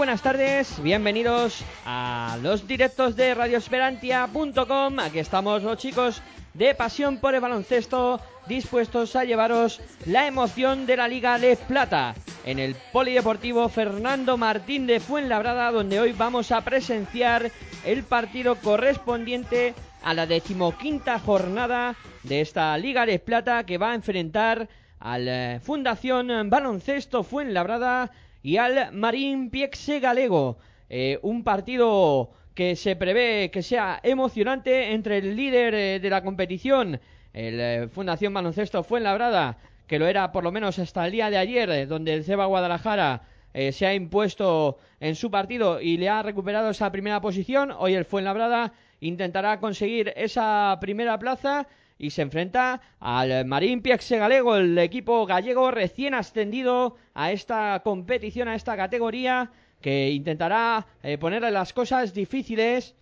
Buenas tardes, bienvenidos a los directos de radioesperantia.com. Aquí estamos los chicos de Pasión por el Baloncesto, dispuestos a llevaros la emoción de la Liga de Plata en el Polideportivo Fernando Martín de Fuenlabrada, donde hoy vamos a presenciar el partido correspondiente a la decimoquinta jornada de esta Liga de Plata que va a enfrentar al eh, Fundación Baloncesto Fuenlabrada y al Marín Piexe Galego. Eh, un partido que se prevé que sea emocionante entre el líder eh, de la competición, el eh, Fundación Baloncesto Fuenlabrada, que lo era por lo menos hasta el día de ayer, donde el Ceba Guadalajara se ha impuesto en su partido y le ha recuperado esa primera posición. Hoy el Fuenlabrada intentará conseguir esa primera plaza y se enfrenta al Marín Piexe Galego, el equipo gallego recién ascendido a esta competición, a esta categoría, que intentará eh, ponerle las cosas difíciles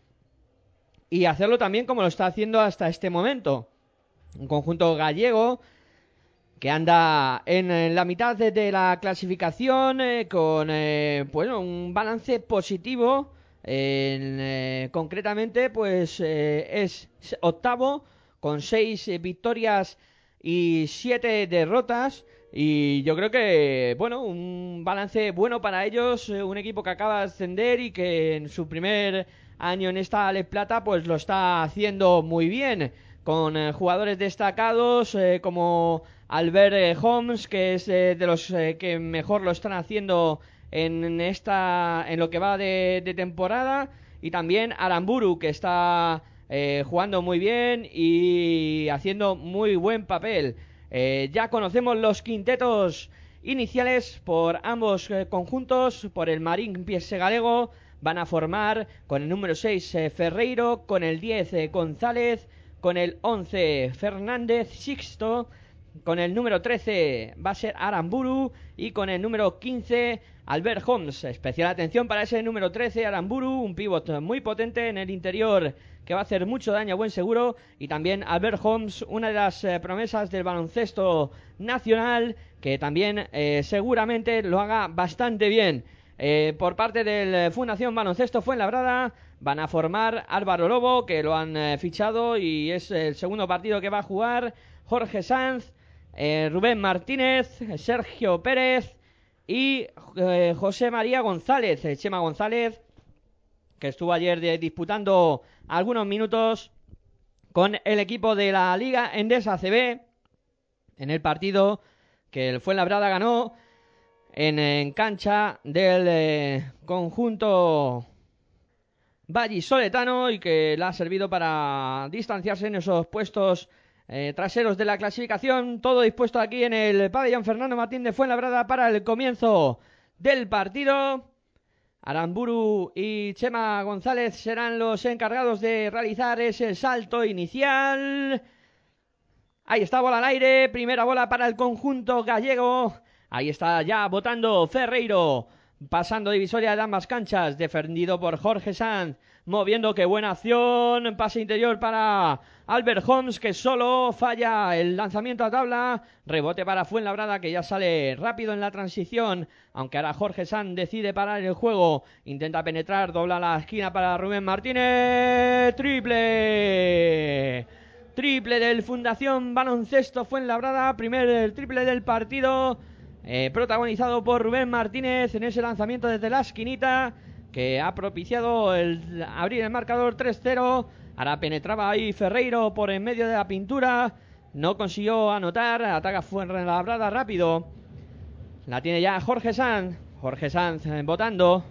y hacerlo también como lo está haciendo hasta este momento. Un conjunto gallego que anda en, la mitad de, la clasificación eh, con eh, bueno, un balance positivo. En, eh, concretamente, pues es octavo con seis eh, victorias y siete derrotas. Y yo creo que, bueno, un balance bueno para ellos, eh, un equipo que acaba de ascender y que en su primer año en esta Les Plata, pues lo está haciendo muy bien, con eh, jugadores destacados eh, como Albert Holmes, que es de los que mejor lo están haciendo en esta, en lo que va de temporada, y también Aramburu, que está eh, jugando muy bien y haciendo muy buen papel. Eh, ya conocemos los quintetos iniciales por ambos eh, conjuntos, por el Marín Piese Galego, van a formar con el número 6 eh, Ferreiro, con el 10 eh, González, con el 11 Fernández Sixto, con el número 13 va a ser Aramburu y con el número 15 Albert Holmes. Especial atención para ese número 13 Aramburu, un pivot muy potente en el interior que va a hacer mucho daño a buen seguro y también Albert Holmes, una de las eh, promesas del baloncesto nacional que también eh, seguramente lo haga bastante bien. Eh, por parte del eh, Fundación Baloncesto Fuenlabrada van a formar Álvaro Lobo, que lo han fichado y es el segundo partido que va a jugar, Jorge Sanz, Rubén Martínez, Sergio Pérez y eh, José María González, eh, Chema González, que estuvo ayer disputando algunos minutos con el equipo de la Liga Endesa CB en el partido que el Fuenlabrada ganó en, en cancha del eh, conjunto vallisoletano y que le ha servido para distanciarse en esos puestos eh, traseros de la clasificación. Todo dispuesto aquí en el pabellón Fernando Martín de Fuenlabrada para el comienzo del partido. Aramburu y Chema González serán los encargados de realizar ese salto inicial. Ahí está bola al aire, primera bola para el conjunto gallego. Ahí está ya votando Ferreiro. Pasando divisoria de ambas canchas, defendido por Jorge Sanz, moviendo que buena acción, pase interior para Albert Holmes que solo falla el lanzamiento a tabla, rebote para Fuenlabrada que ya sale rápido en la transición, aunque ahora Jorge Sanz decide parar el juego, intenta penetrar, dobla la esquina para Rubén Martínez, triple. Triple del Fundación Baloncesto Fuenlabrada, primer triple del partido eh, protagonizado por Rubén Martínez en ese lanzamiento desde la esquinita que ha propiciado el abrir el marcador 3-0. Ahora penetraba ahí Ferreiro por en medio de la pintura. No consiguió anotar. Ataca Fuenlabrada rápido. La tiene ya Jorge Sanz. Jorge Sanz eh, votando.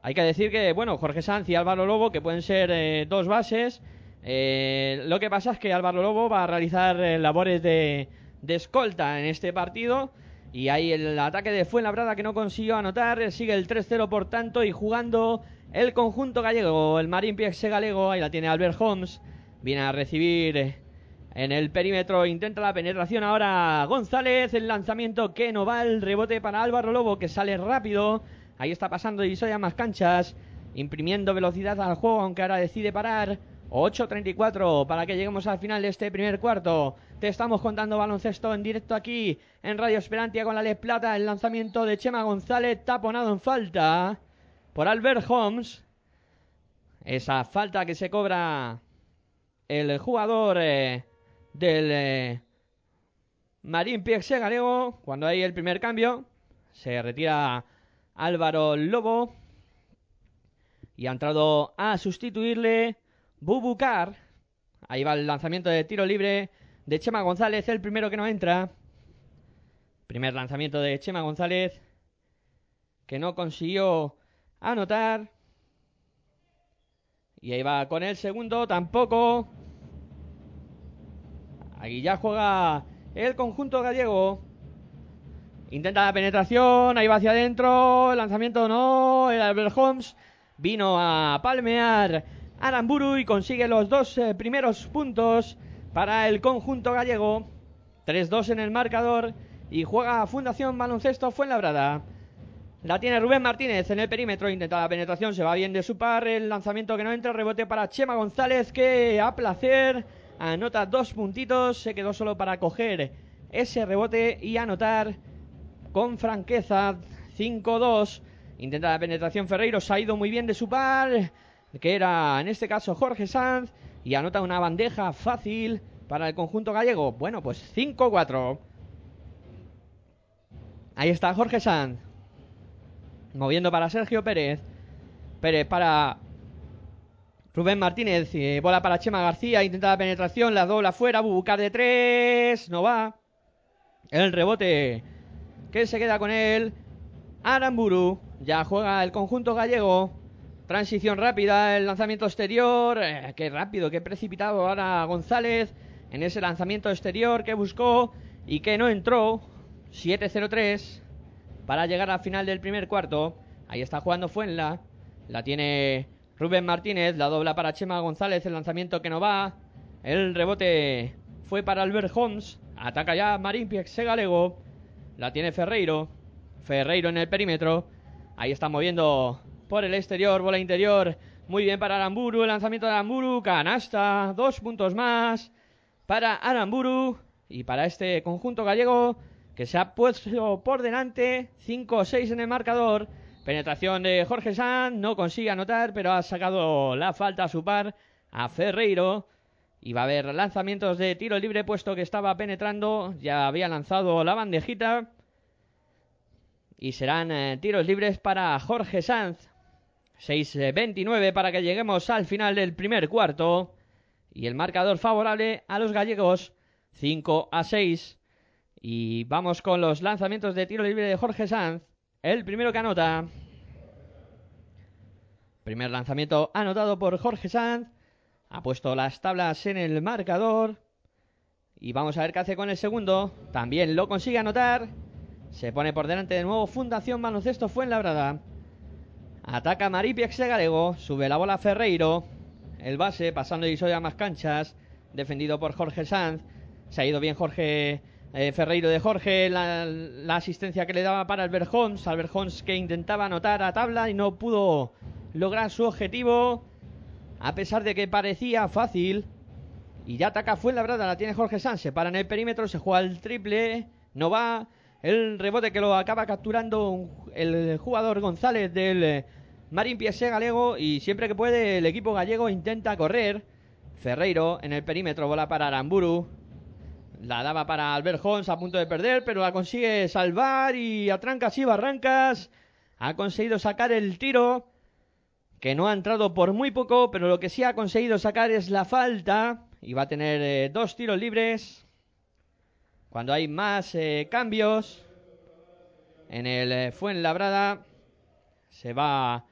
Hay que decir que, bueno, Jorge Sanz y Álvaro Lobo, que pueden ser eh, dos bases. Eh, lo que pasa es que Álvaro Lobo va a realizar eh, labores de, de escolta en este partido. Y ahí el ataque de Fuenlabrada que no consiguió anotar. Sigue el 3-0 por tanto y jugando el conjunto gallego. El Marín Piexé galego. Ahí la tiene Albert Holmes. Viene a recibir eh, en el perímetro. Intenta la penetración ahora González. El lanzamiento que no va. El rebote para Álvaro Lobo que sale rápido. Ahí está pasando Isoya más canchas. Imprimiendo velocidad al juego aunque ahora decide parar. 8.34 para que lleguemos al final de este primer cuarto. Te estamos contando baloncesto en directo aquí en Radio Esperantia con la Les Plata. El lanzamiento de Chema González taponado en falta por Albert Holmes. Esa falta que se cobra el jugador eh, del eh, Marín Galego. Cuando hay el primer cambio, se retira Álvaro Lobo. Y ha entrado a sustituirle Bubucar. Ahí va el lanzamiento de tiro libre de Chema González, el primero que no entra. Primer lanzamiento de Chema González que no consiguió anotar. Y ahí va con el segundo, tampoco. Aquí ya juega el conjunto gallego. Intenta la penetración, ahí va hacia adentro. El lanzamiento no. El Albert Holmes vino a palmear Aramburu y consigue los dos eh, primeros puntos para el conjunto gallego. 3-2 en el marcador y juega Fundación Baloncesto Fuenlabrada. La tiene Rubén Martínez en el perímetro, intenta la penetración, se va bien de su par, el lanzamiento que no entra, rebote para Chema González que a placer anota dos puntitos, se quedó solo para coger ese rebote y anotar con franqueza 5-2. Intenta la penetración Ferreiro, se ha ido muy bien de su par, que era en este caso Jorge Sanz, y anota una bandeja fácil para el conjunto gallego. Bueno, pues 5-4. Ahí está Jorge Sanz. Moviendo para Sergio Pérez. Pérez para Rubén Martínez. eh, bola para Chema García. Intenta la penetración. La dobla fuera. Bubucar de tres. No va. El rebote. Que se queda con él. Aramburu. Ya juega el conjunto gallego. Transición rápida. El lanzamiento exterior. eh, qué rápido, qué precipitado ahora González. En ese lanzamiento exterior que buscó y que no entró. 7-0-3 para llegar al final del primer cuarto. Ahí está jugando Fuenla. La tiene Rubén Martínez. La dobla para Chema González. El lanzamiento que no va. El rebote fue para Albert Holmes. Ataca ya Marín Piexe Galego. La tiene Ferreiro. Ferreiro en el perímetro. Ahí está moviendo por el exterior. Bola interior. Muy bien para Aramburu. El lanzamiento de Aramburu. Canasta. Dos puntos más para Aramburu. Y para este conjunto gallego que se ha puesto por delante 5-6 en el marcador. Penetración de Jorge Sanz, no consigue anotar, pero ha sacado la falta a su par a Ferreiro. Y va a haber lanzamientos de tiro libre, puesto que estaba penetrando, ya había lanzado la bandejita. Y serán eh, tiros libres para Jorge Sanz. 6-29 para que lleguemos al final del primer cuarto. Y el marcador favorable a los gallegos, 5 a 6. Y vamos con los lanzamientos de tiro libre de Jorge Sanz. El primero que anota. Primer lanzamiento anotado por Jorge Sanz. Ha puesto las tablas en el marcador. Y vamos a ver qué hace con el segundo. También lo consigue anotar. Se pone por delante de nuevo Fundación Baloncesto Fuenlabrada. Ataca Maripiex Galego. Sube la bola Ferreiro. El base pasando y a más canchas. Defendido por Jorge Sanz. Se ha ido bien Jorge eh, Ferreiro de Jorge, la, asistencia que le daba para Albert Holmes. Albert Holmes que intentaba anotar a tabla y no pudo lograr su objetivo. A pesar de que parecía fácil. Y ya ataca Fuenlabrada, la tiene Jorge Sanz. Se para en el perímetro, se juega el triple. No va. El rebote que lo acaba capturando el jugador González del eh, Marín Piese Galego. Y siempre que puede, el equipo gallego intenta correr. Ferreiro en el perímetro, bola para Aramburu. La daba para Albert Holmes a punto de perder, pero la consigue salvar y a trancas y barrancas ha conseguido sacar el tiro que no ha entrado por muy poco, pero lo que sí ha conseguido sacar es la falta y va a tener eh, dos tiros libres. Cuando hay más eh, cambios en el eh, Fuenlabrada se va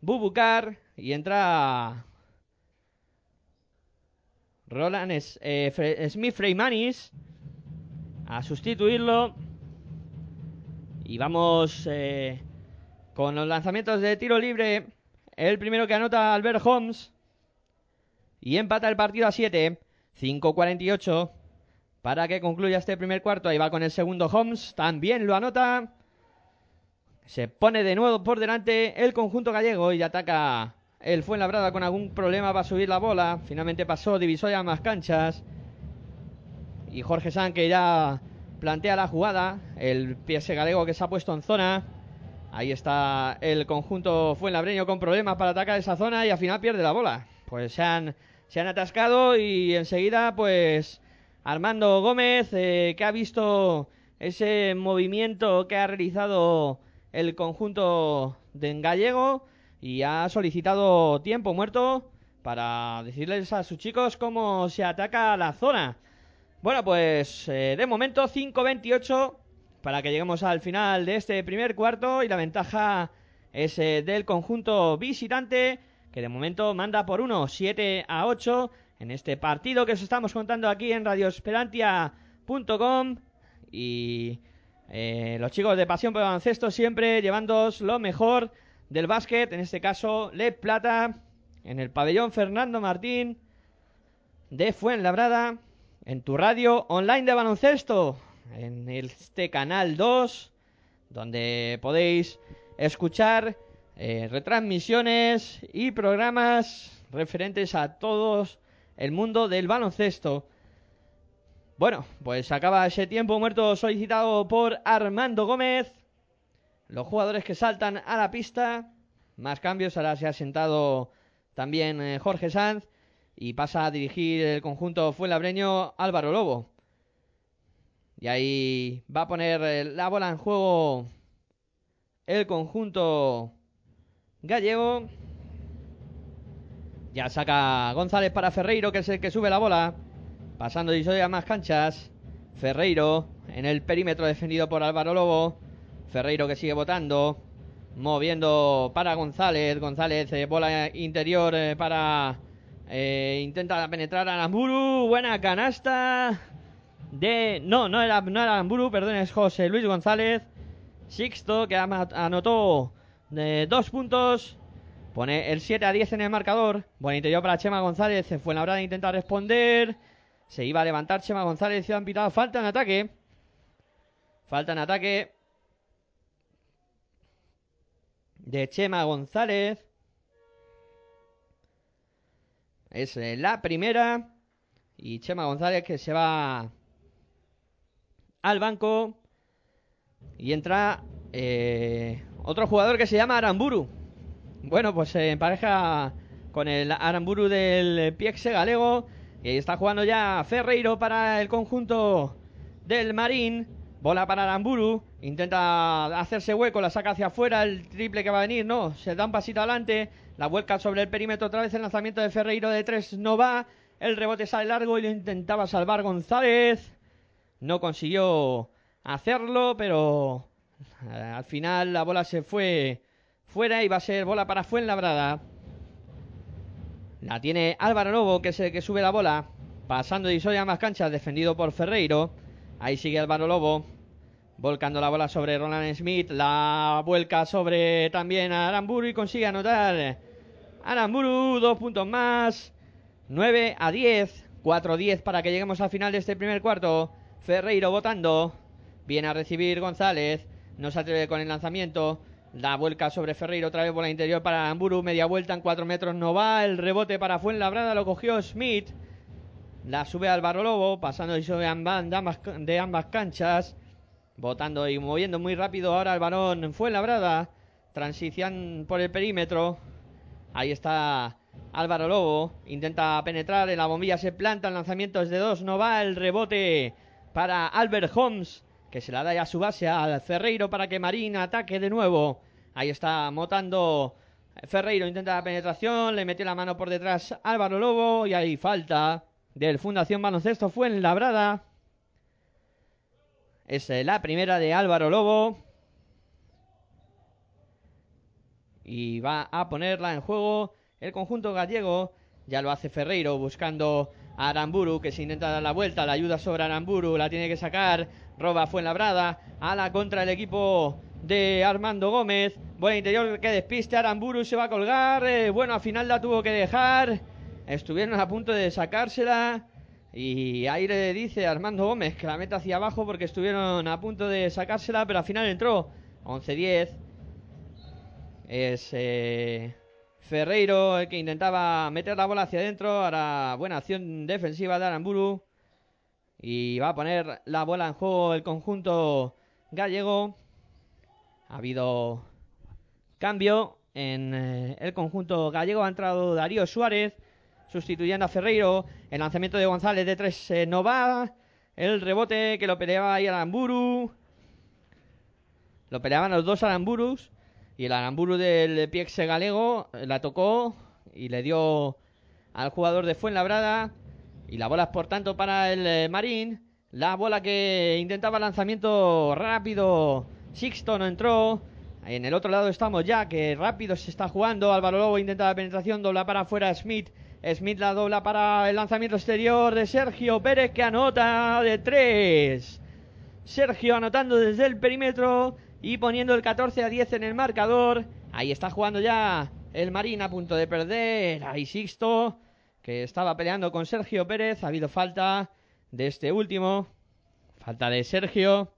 Bubucar y entra Roland es- eh, Smith Freimanis a sustituirlo y vamos eh, con los lanzamientos de tiro libre el primero que anota Albert Holmes y empata el partido a 7 5-48 para que concluya este primer cuarto. Ahí va con el segundo Holmes, también lo anota. Se pone de nuevo por delante el conjunto gallego y ataca el Fuenlabrada con algún problema para subir la bola. Finalmente pasó Divisoria a más canchas. Y Jorge San que ya plantea la jugada. El PS galego que se ha puesto en zona. Ahí está el conjunto Fuenlabreño con problemas para atacar esa zona y al final pierde la bola. Pues se han, se han atascado y enseguida pues Armando Gómez eh, que ha visto ese movimiento que ha realizado el conjunto de gallego y ha solicitado tiempo muerto para decirles a sus chicos cómo se ataca la zona. Bueno, pues eh, de momento 5-28 para que lleguemos al final de este primer cuarto y la ventaja es eh, del conjunto visitante que de momento manda por 1, 7 a 8 en este partido que os estamos contando aquí en radioesperantia.com y eh, los chicos de Pasión por el Baloncesto siempre llevándoos lo mejor del básquet, en este caso Le Plata, en el pabellón Fernando Martín de Fuenlabrada, en tu radio online de baloncesto, en este canal 2, donde podéis escuchar eh, retransmisiones y programas referentes a todos el mundo del baloncesto. Bueno, pues acaba ese tiempo muerto solicitado por Armando Gómez. Los jugadores que saltan a la pista. Más cambios, ahora se ha sentado también eh, Jorge Sanz. Y pasa a dirigir el conjunto fuenlabreño Álvaro Lobo. Y ahí va a poner eh, la bola en juego el conjunto gallego. Ya saca González para Ferreiro, que es el que sube la bola. Pasando de a más canchas. Ferreiro en el perímetro defendido por Álvaro Lobo. Ferreiro que sigue votando. Moviendo para González. González, eh, bola interior eh, para. eh, intenta penetrar a Aramburu. Buena canasta. De. No, no era, no era perdón, es José Luis González. Sixto que anotó eh, dos puntos. Pone el 7 a 10 en el marcador. Buen interior para Chema González. Se fue en la hora de intentar responder. Se iba a levantar Chema González y han pitado falta en ataque. Falta en ataque de Chema González. Es eh, la primera. Y Chema González que se va al banco. Y entra eh, otro jugador que se llama Aramburu. Bueno, pues se empareja con el Aramburu del Piexe Galego. Y ahí está jugando ya Ferreiro para el conjunto del Marín. Bola para Aramburu. Intenta hacerse hueco, la saca hacia afuera. El triple que va a venir, no. Se da un pasito adelante. La vuelca sobre el perímetro otra vez. El lanzamiento de Ferreiro de tres no va. El rebote sale largo y lo intentaba salvar González. No consiguió hacerlo, pero eh, al final la bola se fue fuera y va a ser bola para Fuenlabrada. La tiene Álvaro Lobo, que es el que sube la bola. Pasando de a más canchas, defendido por Ferreiro. Ahí sigue Álvaro Lobo. Volcando la bola sobre Roland Smith. La vuelca sobre también a Aramburu y consigue anotar. Aramburu, dos puntos más. 9 a 10. 4 a 10 para que lleguemos al final de este primer cuarto. Ferreiro votando. Viene a recibir González. No se atreve con el lanzamiento. La vuelca sobre Ferreiro otra vez por la interior para Aramburu. Media vuelta en 4 metros no va. El rebote para Fuenlabrada lo cogió Smith. La sube Álvaro Lobo. Pasando de ambas, de ambas, de ambas canchas. Botando y moviendo muy rápido ahora el balón Fuenlabrada. Transición por el perímetro. Ahí está Álvaro Lobo. Intenta penetrar en la bombilla. Se planta. El lanzamiento es de dos. No va. El rebote para Albert Holmes, que se la da ya a su base al Ferreiro para que Marín ataque de nuevo. Ahí está motando Ferreiro, intenta la penetración, le metió la mano por detrás Álvaro Lobo y ahí falta del Fundación Baloncesto fue en Labrada. Es eh, la primera de Álvaro Lobo. Y va a ponerla en juego el conjunto gallego. Ya lo hace Ferreiro buscando a Aramburu que se intenta dar la vuelta. La ayuda sobre Aramburu. La tiene que sacar. Roba Fuenlabrada. A la contra el equipo de Armando Gómez. Buen interior que despiste. Aramburu se va a colgar. Eh, bueno, al final la tuvo que dejar. Estuvieron a punto de sacársela. Y Aire dice Armando Gómez que la meta hacia abajo porque estuvieron a punto de sacársela, pero al final entró 11-10. Es eh, Ferreiro el que intentaba meter la bola hacia adentro. Ahora buena acción defensiva de Aramburu. Y va a poner la bola en juego el conjunto gallego. Ha habido cambio en eh, el conjunto gallego. Ha entrado Darío Suárez sustituyendo a Ferreiro. El lanzamiento de González de tres eh, no va. El rebote que lo peleaba ahí Aramburu. Lo peleaban los dos Aramburus. Y el Aramburu del Piexe galego eh, la tocó y le dio al jugador de Fuenlabrada. Y la bola es por tanto para el eh, Marín. La bola que intentaba lanzamiento rápido. Sixto no entró. En el otro lado estamos ya, que rápido se está jugando. Álvaro Lobo intenta la penetración, dobla para afuera Smith. Smith la dobla para el lanzamiento exterior de Sergio Pérez que anota de tres. Sergio anotando desde el perímetro y poniendo el 14 a 10 en el marcador. Ahí está jugando ya el Marín a punto de perder. Ahí Sixto que estaba peleando con Sergio Pérez. Ha habido falta de este último. Falta de Sergio.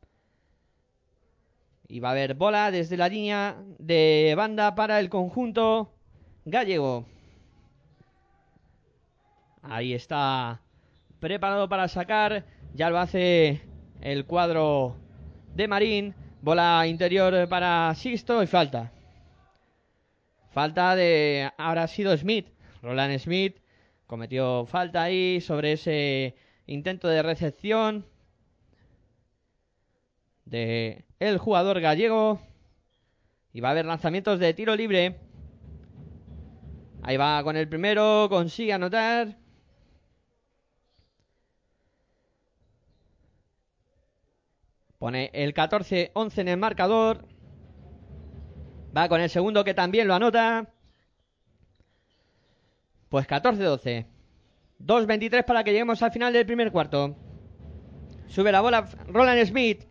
Y va a haber bola desde la línea de banda para el conjunto gallego. Ahí está preparado para sacar. Ya lo hace el cuadro de Marín. Bola interior para Sixto y falta. Falta de. Ahora ha sido Smith. Roland Smith cometió falta ahí sobre ese intento de recepción de el jugador gallego. Y va a haber lanzamientos de tiro libre. Ahí va con el primero, consigue anotar. Pone el 14-11 en el marcador. Va con el segundo que también lo anota. Pues 14-12. 2-23 para que lleguemos al final del primer cuarto. Sube la bola Roland Smith.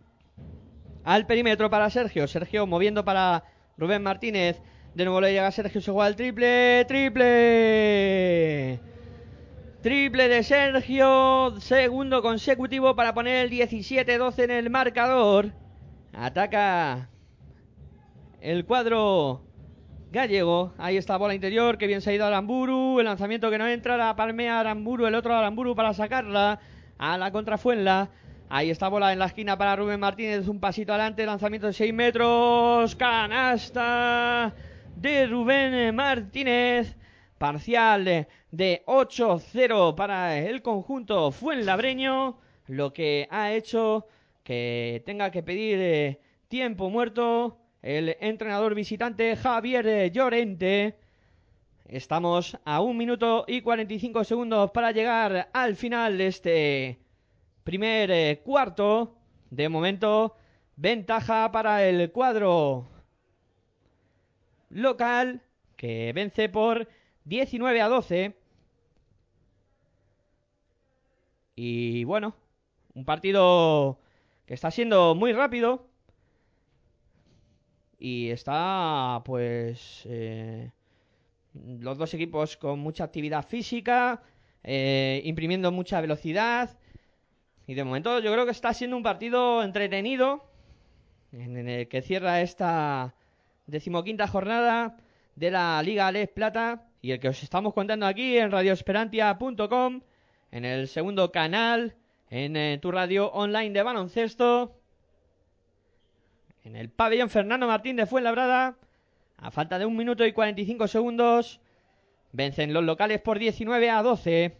Al perímetro para Sergio. Sergio moviendo para Rubén Martínez. De nuevo le llega Sergio. Se juega el triple. Triple. Triple de Sergio. Segundo consecutivo para poner el 17-12 en el marcador. Ataca el cuadro gallego. Ahí está bola interior. Que bien se ha ido Aramburu. El lanzamiento que no entra. La palmea Aramburu. El otro Aramburu para sacarla. A la contrafuenla. Ahí está bola en la esquina para Rubén Martínez. Un pasito adelante. Lanzamiento de 6 metros. Canasta de Rubén Martínez. Parcial de 8-0 para el conjunto Fuenlabreño. Lo que ha hecho que tenga que pedir eh, tiempo muerto el entrenador visitante Javier Llorente. Estamos a un minuto y 45 segundos para llegar al final de este primer eh, cuarto. De momento, ventaja para el cuadro local que vence por 19 a 12. Y bueno, un partido que está siendo muy rápido. Y está, pues, eh, los dos equipos con mucha actividad física, eh, imprimiendo mucha velocidad. Y de momento yo creo que está siendo un partido entretenido, en el que cierra esta decimoquinta jornada de la Liga Les Plata y el que os estamos contando aquí en radioesperantia.com, en el segundo canal, en eh, tu radio online de baloncesto, en el pabellón Fernando Martín de Fuenlabrada, a falta de un minuto y 45 segundos, vencen los locales por 19 a 12.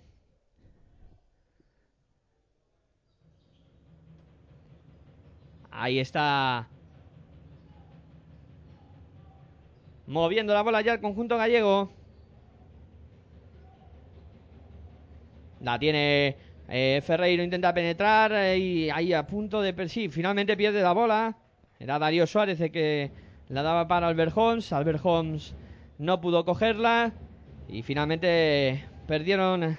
Ahí está. Moviendo la bola ya el conjunto gallego. La tiene eh, Ferreiro, intenta penetrar eh, y ahí a punto de... Sí, finalmente pierde la bola. Era Darío Suárez el que la daba para Albert Holmes. Albert Holmes no pudo cogerla. Y finalmente perdieron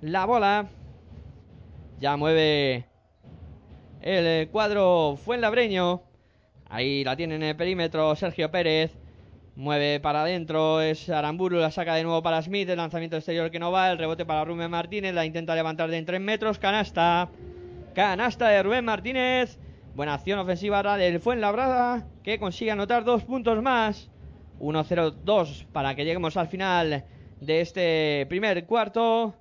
la bola. Ya mueve el cuadro Fuenlabreño. Ahí la tiene en el perímetro Sergio Pérez. Mueve para adentro, es Aramburu, la saca de nuevo para Smith, el lanzamiento exterior que no va, el rebote para Rubén Martínez, la intenta levantar de en 3 metros, canasta. Canasta de Rubén Martínez. Buena acción ofensiva ahora del Fuenlabrada, que consigue anotar dos puntos más. 1-0-2 para que lleguemos al final de este primer cuarto.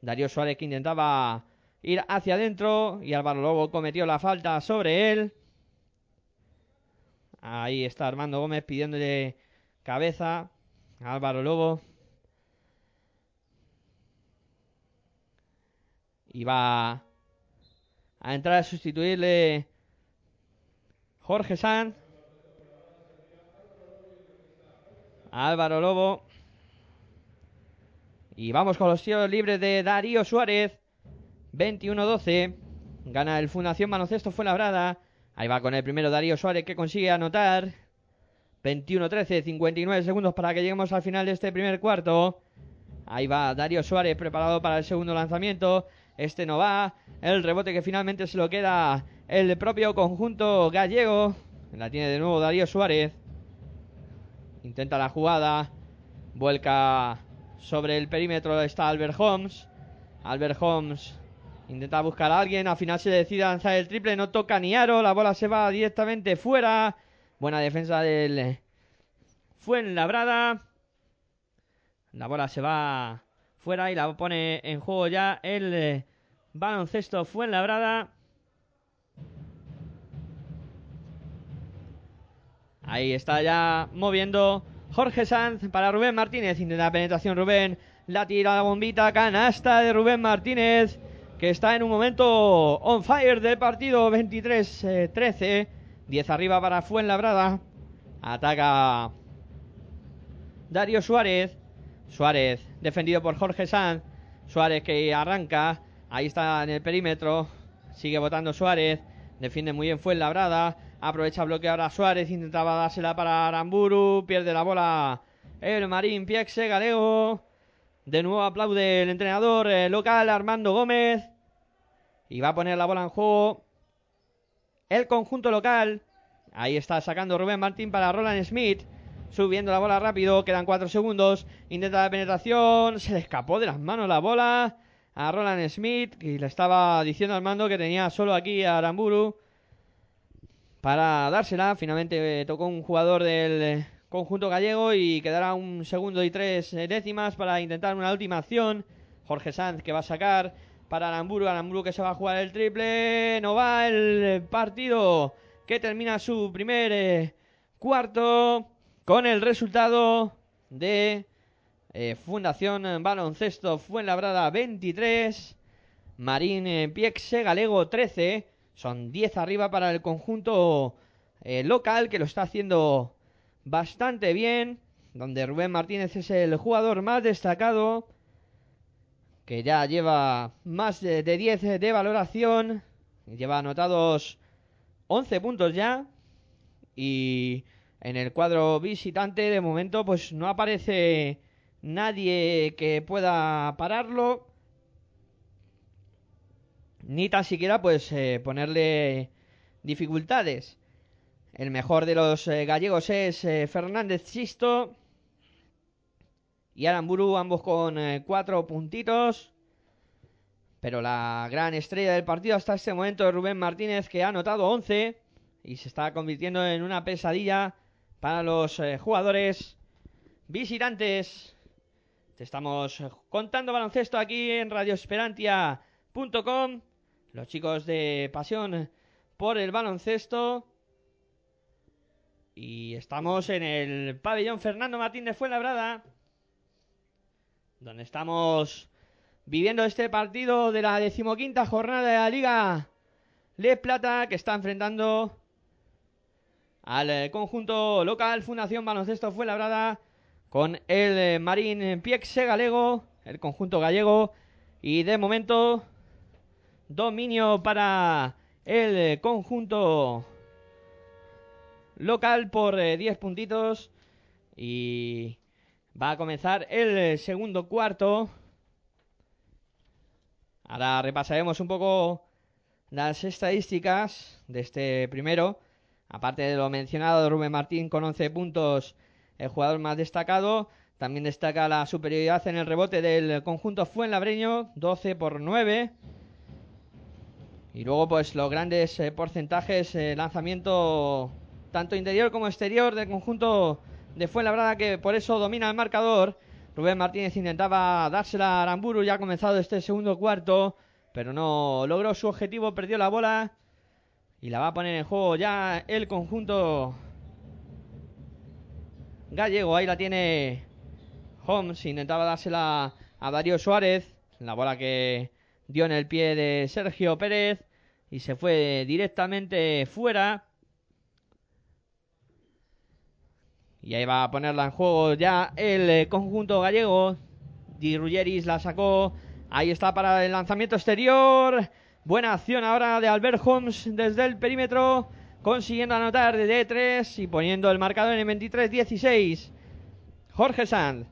Darío Suárez que intentaba ir hacia adentro y Álvaro Lobo cometió la falta sobre él. Ahí está Armando Gómez pidiéndole cabeza Álvaro Lobo. Y va a entrar a sustituirle Jorge Sanz. Álvaro Lobo. Y vamos con los tiros libres de Darío Suárez. 21-12. Gana el Fundación Baloncesto Fuenlabrada. Ahí va con el primero Darío Suárez que consigue anotar. 21-13, 59 segundos para que lleguemos al final de este primer cuarto. Ahí va Darío Suárez preparado para el segundo lanzamiento. Este no va. El rebote que finalmente se lo queda el propio conjunto gallego. La tiene de nuevo Darío Suárez. Intenta la jugada. Vuelca sobre el perímetro. Está Albert Holmes. Albert Holmes intenta buscar a alguien. Al final se decide lanzar el triple. No toca ni aro. La bola se va directamente fuera. Buena defensa del Fuenlabrada. La bola se va fuera y la pone en juego ya el eh, baloncesto Fuenlabrada. Ahí está ya moviendo Jorge Sanz para Rubén Martínez. Intenta penetración Rubén. La tira la bombita. Canasta de Rubén Martínez. Que está en un momento on fire del partido. 23-13. 10 arriba para Fuenlabrada. Ataca Darío Suárez. Suárez defendido por Jorge Sanz. Suárez que arranca. Ahí está en el perímetro. Sigue votando Suárez. Defiende muy bien Fuenlabrada. Aprovecha bloqueo ahora Suárez. Intentaba dársela para Aramburu. Pierde la bola el Marín Piexe Galego. De nuevo aplaude el entrenador eh, local Armando Gómez. Y va a poner la bola en juego el conjunto local. Ahí está sacando Rubén Martín para Roland Smith. Subiendo la bola rápido. Quedan 4 segundos. Intenta la penetración. Se le escapó de las manos la bola a Roland Smith. Y le estaba diciendo al mando que tenía solo aquí a Aramburu para dársela. Finalmente eh, tocó un jugador del eh, conjunto gallego y quedará un segundo y tres eh, décimas para intentar una última acción. Jorge Sanz que va a sacar para Aramburu. Aramburu que se va a jugar el triple. No va el partido que termina su primer eh, cuarto con el resultado de eh, Fundación Baloncesto Fuenlabrada 23. Marín eh, Piexe Galego 13. Son 10 arriba para el conjunto local que lo está haciendo bastante bien. Donde Rubén Martínez es el jugador más destacado. Que ya lleva más de, de 10 de valoración. Lleva anotados 11 puntos ya. Y en el cuadro visitante de momento pues no aparece nadie que pueda pararlo ni tan siquiera pues eh, ponerle dificultades. El mejor de los eh, gallegos es eh, Fernández Sisto y Aramburu, ambos con eh, cuatro puntitos. Pero la gran estrella del partido hasta este momento es Rubén Martínez, que ha anotado 11 y se está convirtiendo en una pesadilla para los eh, jugadores visitantes. Te estamos contando baloncesto aquí en radioesperantia.com. Los chicos de Pasión por el baloncesto. Y estamos en el pabellón Fernando Martín de Fuenlabrada. Donde estamos viviendo este partido de la decimoquinta jornada de la Liga Le Plata que está enfrentando al eh, conjunto local Fundación Baloncesto Fuenlabrada con el eh, Marín Piexe Galego, el conjunto gallego y de momento dominio para el eh, conjunto local por eh, 10 puntitos y va a comenzar el eh, segundo cuarto. Ahora repasaremos un poco las estadísticas de este primero. Aparte de lo mencionado, Rubén Martín con 11 puntos, el jugador más destacado. También destaca la superioridad en el rebote del conjunto Fuenlabreño, 12 por 9. Y luego, pues los grandes eh, porcentajes, eh, lanzamiento tanto interior como exterior del conjunto de Fuenlabrada, que por eso domina el marcador. Rubén Martínez intentaba dársela a Aramburu, ya ha comenzado este segundo cuarto, pero no logró su objetivo, perdió la bola y la va a poner en juego ya el conjunto gallego. Ahí la tiene Holmes, intentaba dársela a Darío Suárez, la bola que dio en el pie de Sergio Pérez y se fue directamente fuera. Y ahí va a ponerla en juego ya el eh, conjunto gallego. Di Ruggeris la sacó. Ahí está para el lanzamiento exterior. Buena acción ahora de Albert Holmes desde el perímetro. Consiguiendo anotar de 3 y poniendo el marcador en el 23-16. Jorge Sand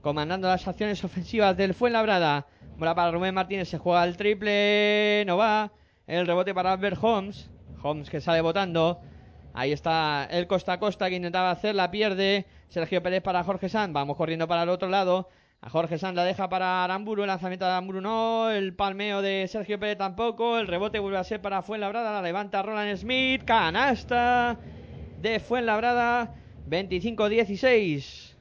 comandando las acciones ofensivas del Fuenlabrada. Bola para Rubén Martínez, se juega el triple, no va. El rebote para Albert Holmes. Holmes que sale votando. Ahí está el costa a costa que intentaba hacer, la pierde. Sergio Pérez para Jorge Sanz. Vamos corriendo para el otro lado. A Jorge Sanz la deja para Aramburu. El lanzamiento de Aramburu no. El palmeo de Sergio Pérez tampoco. El rebote vuelve a ser para Fuenlabrada. La levanta Roland Smith. Canasta de Fuenlabrada. 25-16.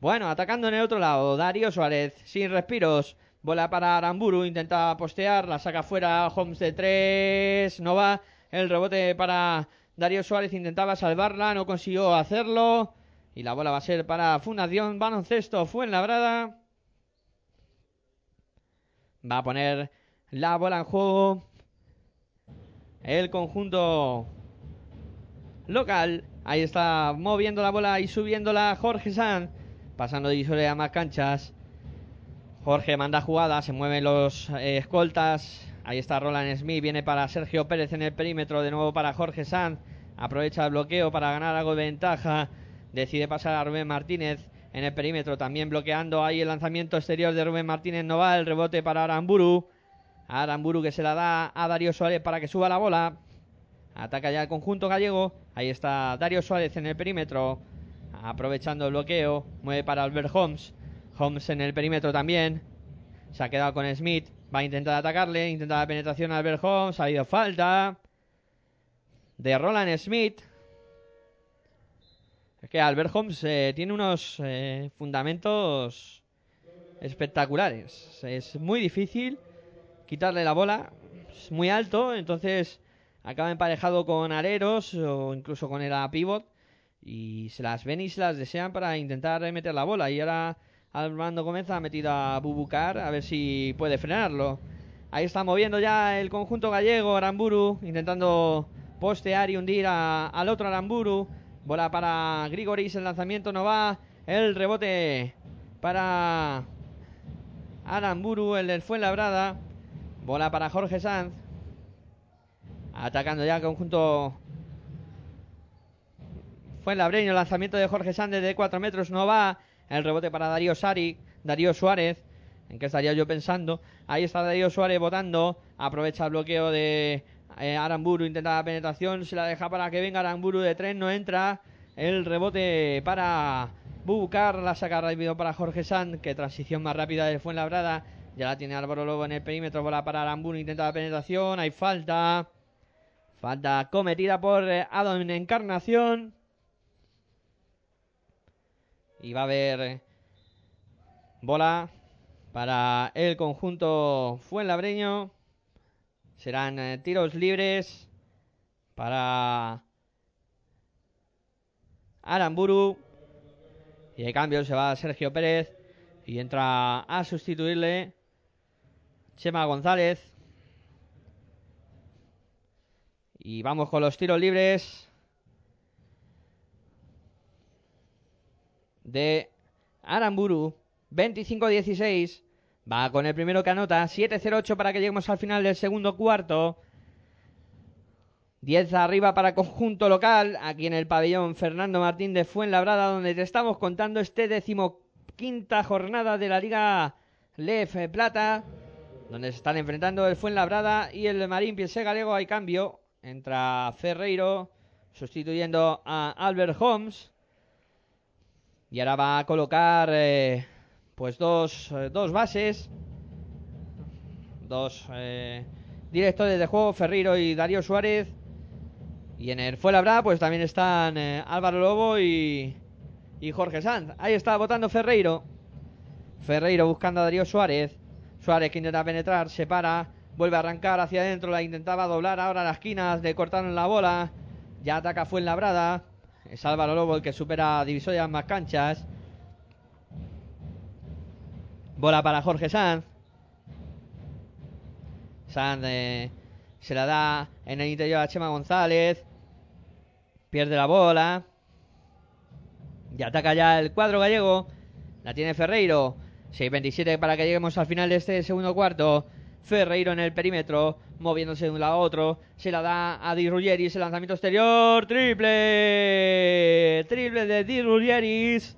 Bueno, atacando en el otro lado. Darío Suárez sin respiros. Bola para Aramburu. Intenta postear. La saca fuera. Holmes de 3. No va. El rebote para Darío Suárez intentaba salvarla, no consiguió hacerlo. Y la bola va a ser para Fundación Baloncesto Fuenlabrada. Va a poner la bola en juego. El conjunto local. Ahí está moviendo la bola y subiéndola Jorge Sanz. Pasando de a más canchas. Jorge manda jugada, se mueven los eh, escoltas. Ahí está Roland Smith, viene para Sergio Pérez en el perímetro, de nuevo para Jorge Sanz. Aprovecha el bloqueo para ganar algo de ventaja. Decide pasar a Rubén Martínez en el perímetro, también bloqueando ahí el lanzamiento exterior de Rubén Martínez. No va el rebote para Aramburu. Aramburu que se la da a Darío Suárez para que suba la bola. Ataca ya el conjunto gallego. Ahí está Darío Suárez en el perímetro. Aprovechando el bloqueo. Mueve para Albert Holmes. Holmes en el perímetro también. Se ha quedado con Smith. Va a intentar atacarle. Intenta la penetración a Albert Holmes. Ha habido falta. De Roland Smith. Es que Albert Holmes eh, tiene unos eh, fundamentos espectaculares. Es muy difícil quitarle la bola. Es muy alto. Entonces acaba emparejado con areros o incluso con el pivot. Y se las ven y se las desean para intentar meter la bola. Y ahora Armando Gómez ha metido a Bubucar a ver si puede frenarlo. Ahí está moviendo ya el conjunto gallego, Aramburu, intentando postear y hundir al otro Aramburu. Bola para Grigoris, el lanzamiento no va. El rebote para Aramburu, el del Fuenlabrada. Bola para Jorge Sanz. Atacando ya el conjunto Fuenlabreño, lanzamiento de Jorge Sanz de 4 metros no va. El rebote para Darío Sari, Darío Suárez. ¿En qué estaría yo pensando? Ahí está Darío Suárez votando. Aprovecha el bloqueo de eh, Aramburu. Intenta la penetración. Se la deja para que venga Aramburu de tren. No entra. El rebote para Bucar. La saca rápido para Jorge Sanz. Que transición más rápida de Fuenlabrada. Ya la tiene Álvaro Lobo en el perímetro. Bola para Aramburu. Intenta la penetración. Hay falta. Falta cometida por eh, Adam Encarnación. Y va a haber eh, bola para el conjunto Fuenlabreño. Serán eh, tiros libres para Aramburu. Y de cambio se va Sergio Pérez y entra a sustituirle Chema González. Y vamos con los tiros libres. De Aramburu. 25-16. Va con el primero que anota. 7-0-8 para que lleguemos al final del segundo cuarto. 10 arriba para conjunto local. Aquí en el pabellón Fernando Martín de Fuenlabrada, donde te estamos contando este decimoquinta jornada de la Liga Lef Plata. Donde se están enfrentando el Fuenlabrada y el Marín Piense Galego. Hay cambio. Entra Ferreiro sustituyendo a Albert Holmes. Y ahora va a colocar eh, pues dos, eh, dos bases. Dos eh, directores de juego, Ferreiro y Darío Suárez. Y en el Fuenlabrada pues también están Álvaro Lobo y, y Jorge Sanz. Ahí está votando Ferreiro. Ferreiro buscando a Darío Suárez. Suárez que intenta penetrar, se para, vuelve a arrancar hacia adentro, la intentaba doblar ahora las esquinas, le cortaron la bola. Ya ataca Fuenlabrada. Es Álvaro Lobo el que supera Divisoria más canchas. Bola para Jorge Sanz. Sanz eh, se la da en el interior a Chema González. Pierde la bola. Y ataca ya el cuadro gallego. La tiene Ferreiro. 6.27 para que lleguemos al final de este segundo cuarto. Ferreiro en el perímetro, moviéndose de un lado a otro. Se la da a Di Ruggeris, el lanzamiento exterior. Triple. Triple de Di Ruggeris.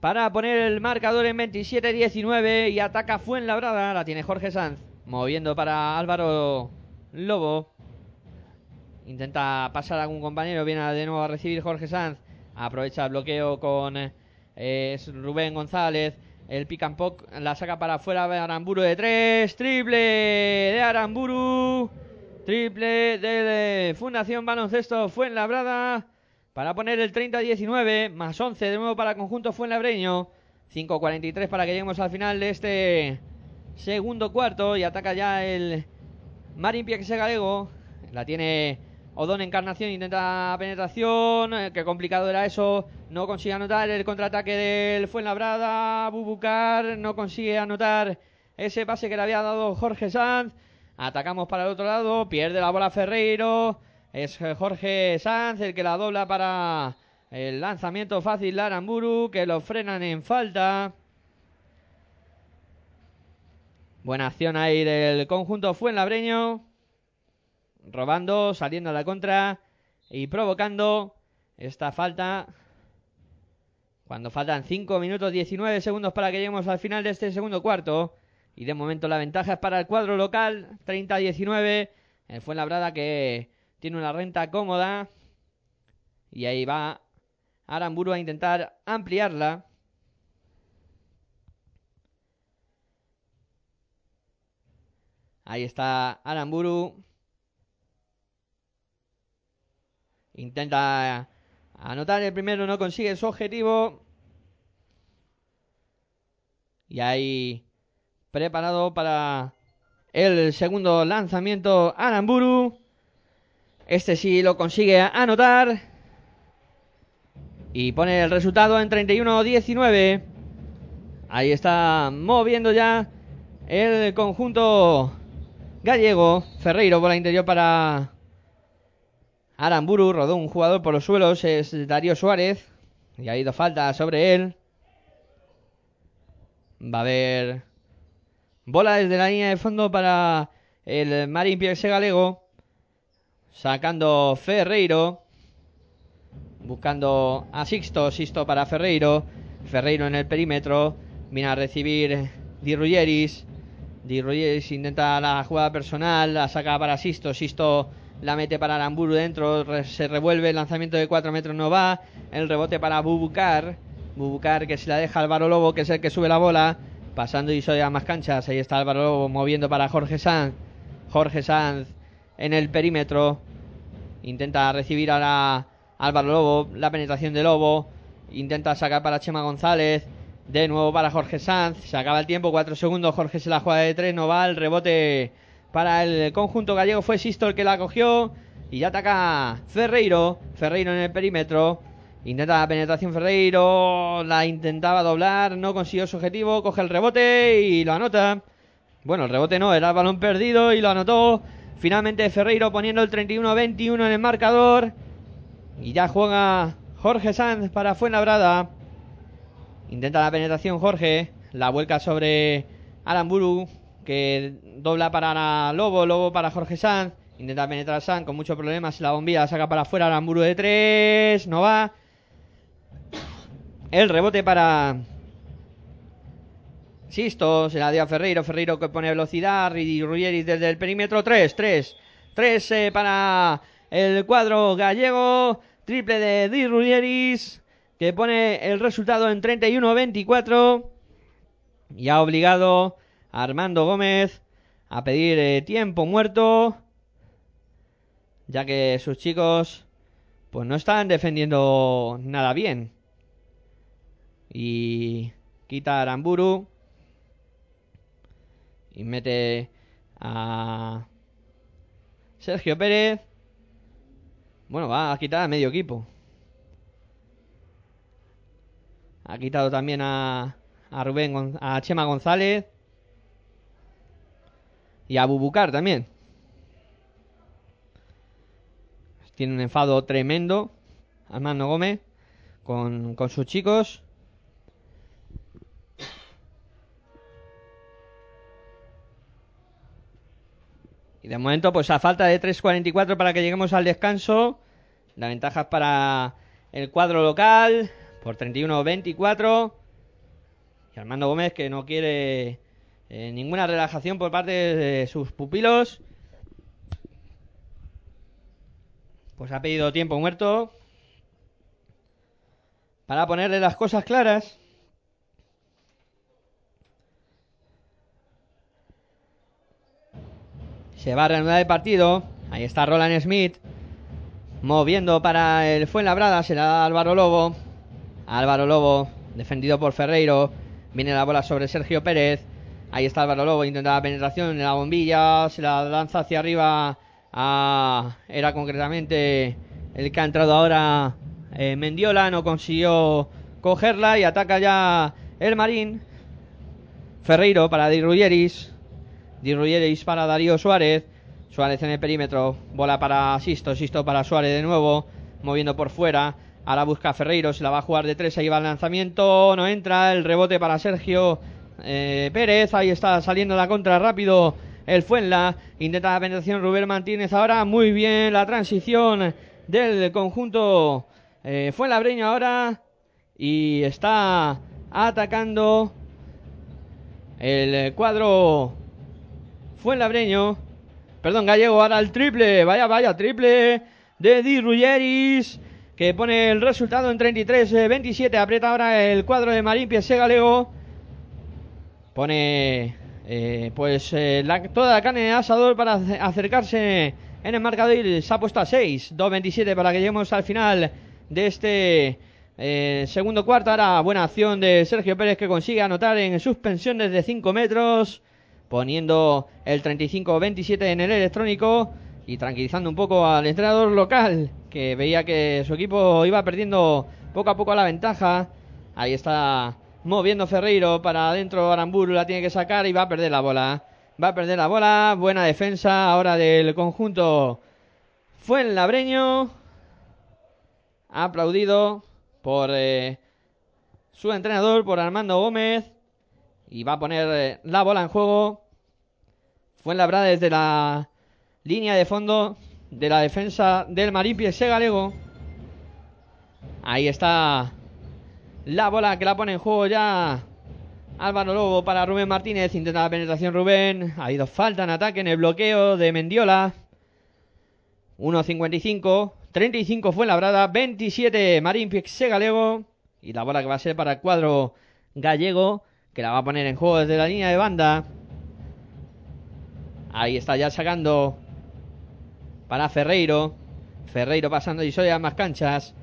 Para poner el marcador en 27-19 y ataca Fuenlabrada. La tiene Jorge Sanz. Moviendo para Álvaro Lobo. Intenta pasar a algún compañero. Viene de nuevo a recibir Jorge Sanz. Aprovecha el bloqueo con eh, Rubén González. El pick and pop la saca para afuera de Aramburu de tres. Triple de Aramburu. Triple de Fundación Baloncesto Fuenlabrada. Para poner el 30-19. Más 11 de nuevo para el conjunto Fuenlabreño. 5-43 para que lleguemos al final de este segundo cuarto. Y ataca ya el Marín Piexe Galego. La tiene Odón Encarnación. Intenta penetración. Eh, Qué complicado era eso. No consigue anotar el contraataque del Fuenlabrada. Bubucar no consigue anotar ese pase que le había dado Jorge Sanz. Atacamos para el otro lado. Pierde la bola Ferreiro. Es Jorge Sanz el que la dobla para el lanzamiento fácil de Aramburu. Que lo frenan en falta. Buena acción ahí del conjunto Fuenlabreño. Robando, saliendo a la contra y provocando esta falta. Cuando faltan 5 minutos 19 segundos para que lleguemos al final de este segundo cuarto. Y de momento la ventaja es para el cuadro local. 30-19. El Fuenlabrada que tiene una renta cómoda. Y ahí va Aramburu a intentar ampliarla. Ahí está Aramburu. Intenta anotar el primero, no consigue su objetivo. Y ahí preparado para el segundo lanzamiento Aramburu. Este sí lo consigue anotar. Y pone el resultado en 31-19. Ahí está moviendo ya el conjunto gallego. Ferreiro por la interior para Aramburu. Rodó un jugador por los suelos. Es Darío Suárez. Y ha ido falta sobre él. Va a haber bola desde la línea de fondo para el Marín Pierce Galego. Sacando Ferreiro. Buscando a Sixto. Sixto para Ferreiro. Ferreiro en el perímetro. Viene a recibir Di Ruggeris. Di Ruggeris intenta la jugada personal. La saca para Sisto. Sisto la mete para Aramburu dentro. se revuelve. El lanzamiento de 4 metros no va. El rebote para Bubucar. Bubucar que se la deja Álvaro Lobo, que es el que sube la bola. Pasando y soy a más canchas. Ahí está Álvaro Lobo moviendo para Jorge Sanz. Jorge Sanz en el perímetro. Intenta recibir ahora Álvaro Lobo. La penetración de Lobo. Intenta sacar para Chema González. De nuevo para Jorge Sanz. Se acaba el tiempo. 4 segundos. Jorge se la juega de 3. No va. El rebote para el conjunto gallego. Fue Sisto el que la cogió. Y ya ataca Ferreiro. Ferreiro en el perímetro. Intenta la penetración Ferreiro. La intentaba doblar. No consiguió su objetivo. Coge el rebote y lo anota. Bueno, el rebote no, era el balón perdido y lo anotó. Finalmente Ferreiro poniendo el 31-21 en el marcador. Y ya juega Jorge Sanz para Fuenlabrada. Intenta la penetración Jorge. La vuelca sobre Aramburu. Que dobla para Lobo. Lobo para Jorge Sanz. Intenta penetrar Sanz con muchos problemas. La bombilla la saca para afuera. Aramburu de tres. No va. El rebote para Sisto, se la dio a Ferreiro, Ferreiro que pone velocidad, y Ruggeris desde el perímetro, 3, 3, 3 para el cuadro gallego, triple de Di Ruggeris, que pone el resultado en 31-24 y ha obligado Armando Gómez a pedir eh, tiempo muerto, ya que sus chicos pues no están defendiendo nada bien. Y quita a Aramburu y mete a Sergio Pérez. Bueno, va a quitar a medio equipo. Ha quitado también a, a Rubén, a Chema González y a Bubucar también. Tiene un enfado tremendo Armando Gómez con, con sus chicos. Y de momento, pues a falta de 3.44 para que lleguemos al descanso. La ventaja es para el cuadro local por 31-24. Y Armando Gómez que no quiere eh, ninguna relajación por parte de sus pupilos. Pues ha pedido tiempo muerto para ponerle las cosas claras. Se va a reanudar el partido. Ahí está Roland Smith. Moviendo para el Fuenlabrada. Se la da Álvaro Lobo. Álvaro Lobo. Defendido por Ferreiro. Viene la bola sobre Sergio Pérez. Ahí está Álvaro Lobo. Intenta la penetración en la bombilla. Se la lanza hacia arriba. Era concretamente el que ha entrado ahora eh, Mendiola. No consiguió cogerla. Y ataca ya el Marín. Ferreiro para Di Ruggeris. Di Ruggeris para Darío Suárez. Suárez en el perímetro. Bola para Sisto. Sisto para Suárez de nuevo. Moviendo por fuera. Ahora busca Ferreiro. Se la va a jugar de tres. Ahí va el lanzamiento. No entra. El rebote para Sergio eh, Pérez. Ahí está saliendo la contra rápido. El Fuenla. Intenta la penetración Rubén Martínez. Ahora muy bien la transición del conjunto eh, Fuenlabreño ahora. Y está atacando el cuadro Fuenlabreño. Perdón, Gallego, ahora el triple. Vaya, vaya, triple de Di Ruggeris. Que pone el resultado en 33-27. Aprieta ahora el cuadro de Marín Piese. Pone eh, pues eh, toda la carne de asador para ace- acercarse en el marcador. Se ha puesto a 6. 2-27 para que lleguemos al final de este eh, segundo cuarto. Ahora buena acción de Sergio Pérez que consigue anotar en suspensión desde 5 metros. Poniendo el 35-27 en el electrónico. Y tranquilizando un poco al entrenador local. Que veía que su equipo iba perdiendo poco a poco la ventaja. Ahí está moviendo Ferreiro para adentro. Aramburu la tiene que sacar y va a perder la bola. Va a perder la bola. Buena defensa ahora del conjunto Fuenlabreño. Aplaudido por eh, su entrenador, por Armando Gómez. Y va a poner eh, la bola en juego. Fuenlabrada desde la línea de fondo de la defensa del Marín Piese Galego. Ahí está la bola que la pone en juego ya Álvaro Lobo para Rubén Martínez. Intenta la penetración Rubén. Ha ido falta en ataque en el bloqueo de Mendiola. 1.55. 35 fue labrada. 27 Marín Pixe Galego. Y la bola que va a ser para el cuadro gallego. Que la va a poner en juego desde la línea de banda. Ahí está ya sacando para Ferreiro. Ferreiro pasando y soy a más canchas.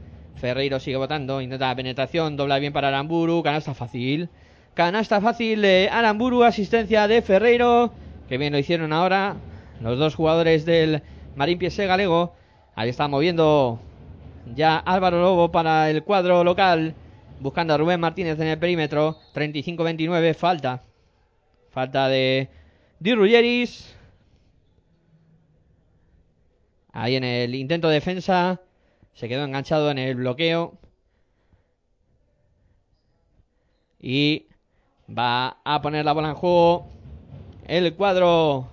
Ferreiro sigue votando, intenta penetración, dobla bien para Aramburu, canasta fácil. Canasta fácil de Aramburu, asistencia de Ferreiro, que bien lo hicieron ahora los dos jugadores del Marín Piese Galego. Ahí está moviendo ya Álvaro Lobo para el cuadro local, buscando a Rubén Martínez en el perímetro. 35-29, falta. Falta de Di Ruggeris. Ahí en el intento de defensa se quedó enganchado en el bloqueo. Y va a poner la bola en juego el cuadro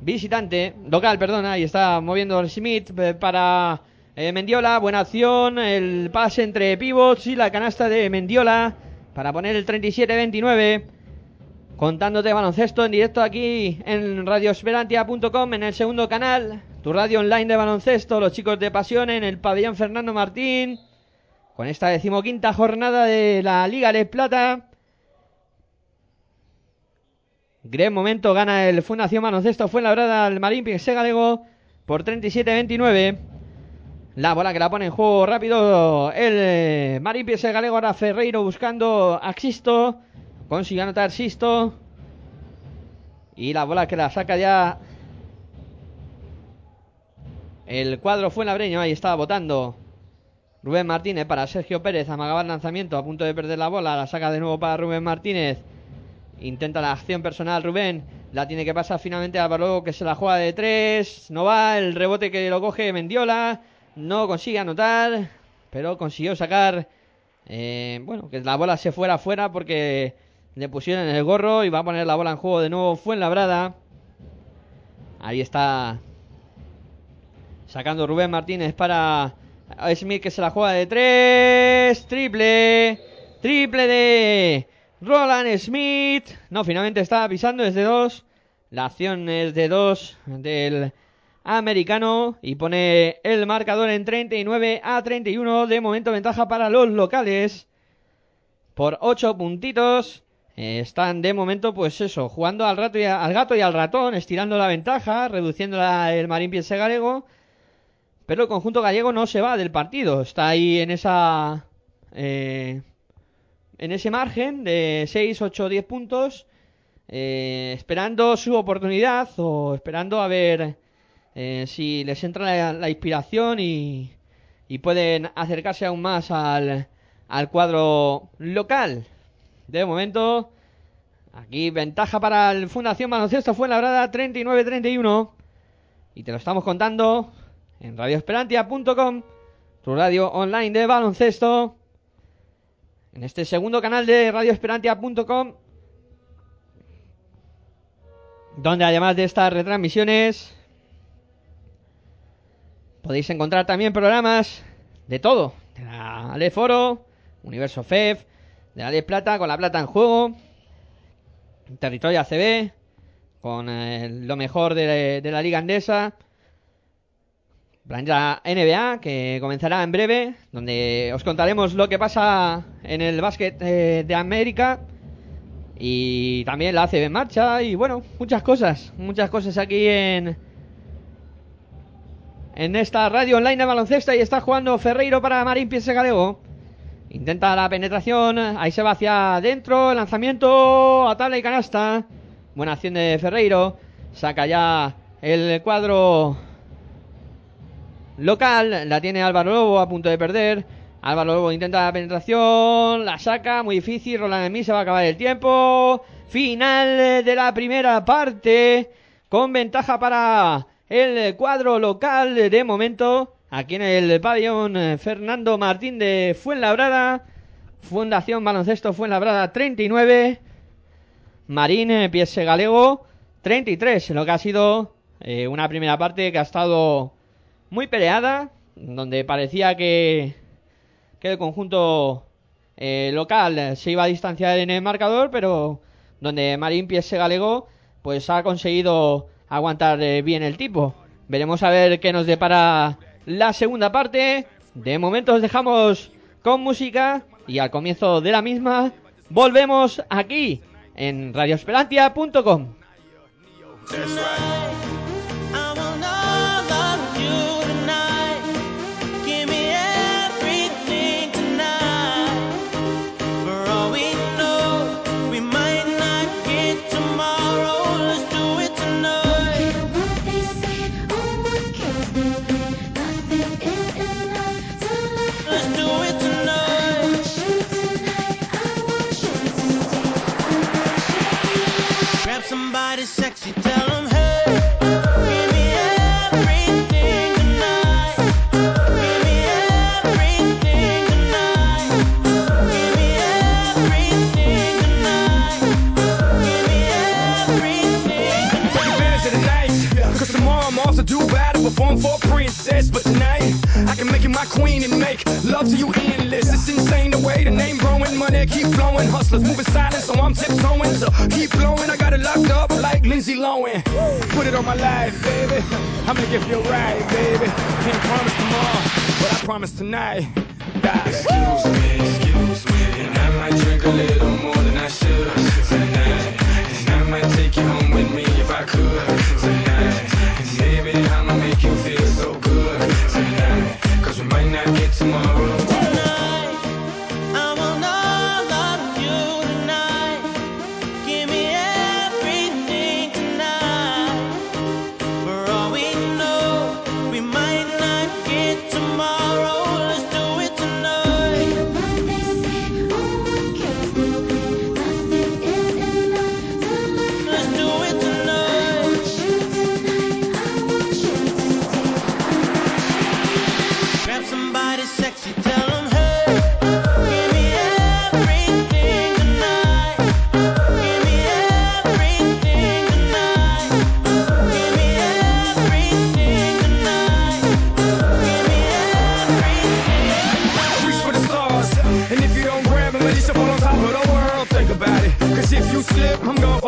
visitante, local, perdón, ahí está moviendo el Smith para eh, Mendiola, buena acción, el pase entre pivots y la canasta de Mendiola para poner el 37-29. Contándote baloncesto en directo aquí en radioesperantia.com en el segundo canal, tu radio online de baloncesto, los chicos de pasión en el pabellón Fernando Martín, con esta decimoquinta jornada de la Liga de Plata. Gran momento gana el Fundación Baloncesto Fuenlabrada al Marín Pixé Galego por 37-29. La bola que la pone en juego rápido el eh, Marín Pixé Galego ahora Ferreiro buscando a Xisto. Consigue anotar Sisto. Y la bola que la saca ya el cuadro fue labreño, ahí estaba votando Rubén Martínez para Sergio Pérez, amagaba el lanzamiento, a punto de perder la bola, la saca de nuevo para Rubén Martínez. Intenta la acción personal Rubén, la tiene que pasar finalmente a Álvaro que se la juega de tres, no va, el rebote que lo coge Mendiola, no consigue anotar, pero consiguió sacar, eh, bueno, que la bola se fuera afuera porque le pusieron en el gorro y va a poner la bola en juego de nuevo Fuenlabrada. Ahí está Sacando Rubén Martínez para Smith que se la juega de tres. Triple. Triple de Roland Smith. No, finalmente está pisando desde dos. La acción es de dos del americano y pone el marcador en 39 a 31. De momento ventaja para los locales por 8 puntitos. Eh, están de momento, pues eso, jugando al, rato y al gato y al ratón, estirando la ventaja, reduciendo la- el Marín Galego. Pero el conjunto gallego no se va del partido. Está ahí en esa. eh, en ese margen de 6, 8, 10 puntos. eh, esperando su oportunidad o esperando a ver eh, si les entra la, inspiración y, y pueden acercarse aún más al, al cuadro local. De momento, aquí ventaja para el Fundación Baloncesto Fuenlabrada 39-31. Y te lo estamos contando en radioesperantia.com, tu radio online de baloncesto. En este segundo canal de radioesperantia.com, donde además de estas retransmisiones, podéis encontrar también programas de todo, de la Ale Foro, Universo FEF, de la Ale Plata, con la plata en juego, Territorio ACB, con eh, lo mejor de, de la Liga Andesa, Planeta NBA, que comenzará en breve, donde os contaremos lo que pasa en el básquet eh, de América y también la ACB en marcha y bueno, muchas cosas, muchas cosas aquí en en esta radio online de baloncesto y está jugando Ferreiro para Marín Piense Galego. Intenta la penetración, ahí se va hacia adentro, el lanzamiento a tabla y canasta. Buena acción de Ferreiro, saca ya el cuadro local, la tiene Álvaro Lobo a punto de perder. Álvaro Lobo intenta la penetración, la saca, muy difícil, Roland Smith se va a acabar el tiempo. Final de la primera parte, con ventaja para el cuadro local de momento, aquí en el pabellón eh, Fernando Martín de Fuenlabrada. Fundación Baloncesto Fuenlabrada 39, Marín eh, Piese Galego 33, lo que ha sido eh, una primera parte que ha estado muy peleada, donde parecía que, que el conjunto eh, local se iba a distanciar en el marcador, pero donde Marín Piese Galego pues ha conseguido aguantar eh, bien el tipo. Veremos a ver qué nos depara la segunda parte. De momento os dejamos con música y al comienzo de la misma volvemos aquí en radioesperantia.com. queen and make love to you endless. It's insane the way the name growing, money keep flowing, hustlers moving silent, so I'm tiptoeing. So keep blowing, I got it locked up like Lindsay Lohan. Put it on my life, baby. I'm gonna give you a ride, baby. Can't promise tomorrow, but I promise tonight. God. Excuse me, excuse me, and I might drink a little more than I should.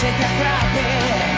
chega pra ver.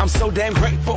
I'm so damn grateful.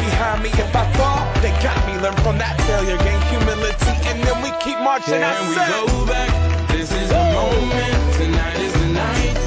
behind me. If I fall, they got me. Learn from that failure, gain humility, and then we keep marching. I Can we go back? This is the moment. Tonight is the night.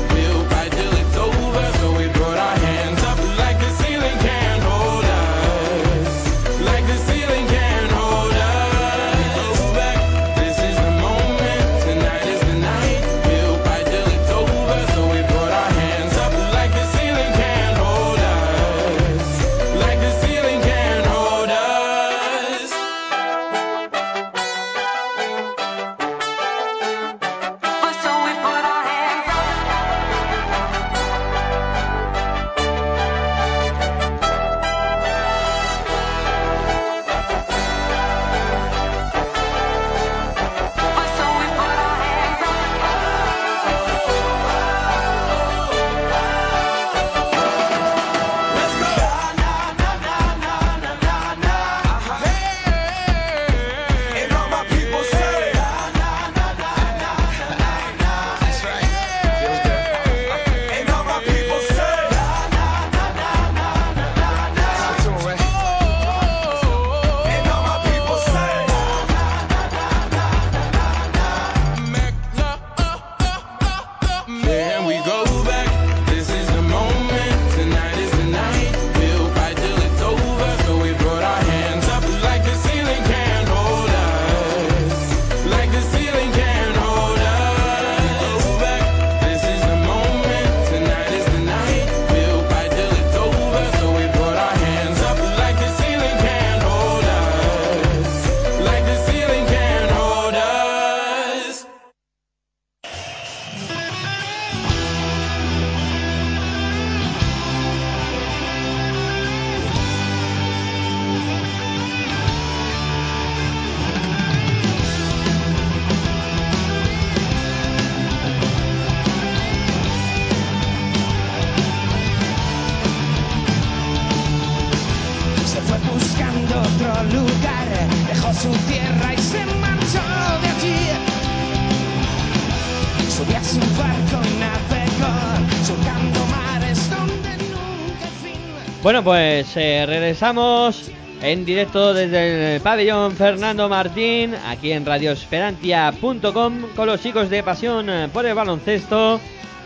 Pues eh, regresamos en directo desde el pabellón Fernando Martín, aquí en radioesperantia.com, con los chicos de Pasión eh, por el Baloncesto,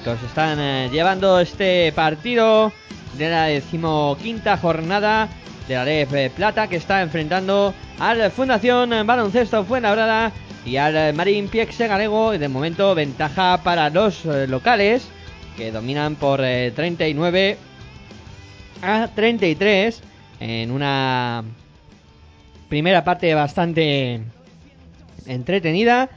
que os están eh, llevando este partido de la decimoquinta jornada de la eh, Plata, que está enfrentando al Fundación Baloncesto Fuenlabrada y al Marín Piexe Galego, y de momento ventaja para los locales, que dominan por eh, 39 a 33 en una primera parte bastante entretenida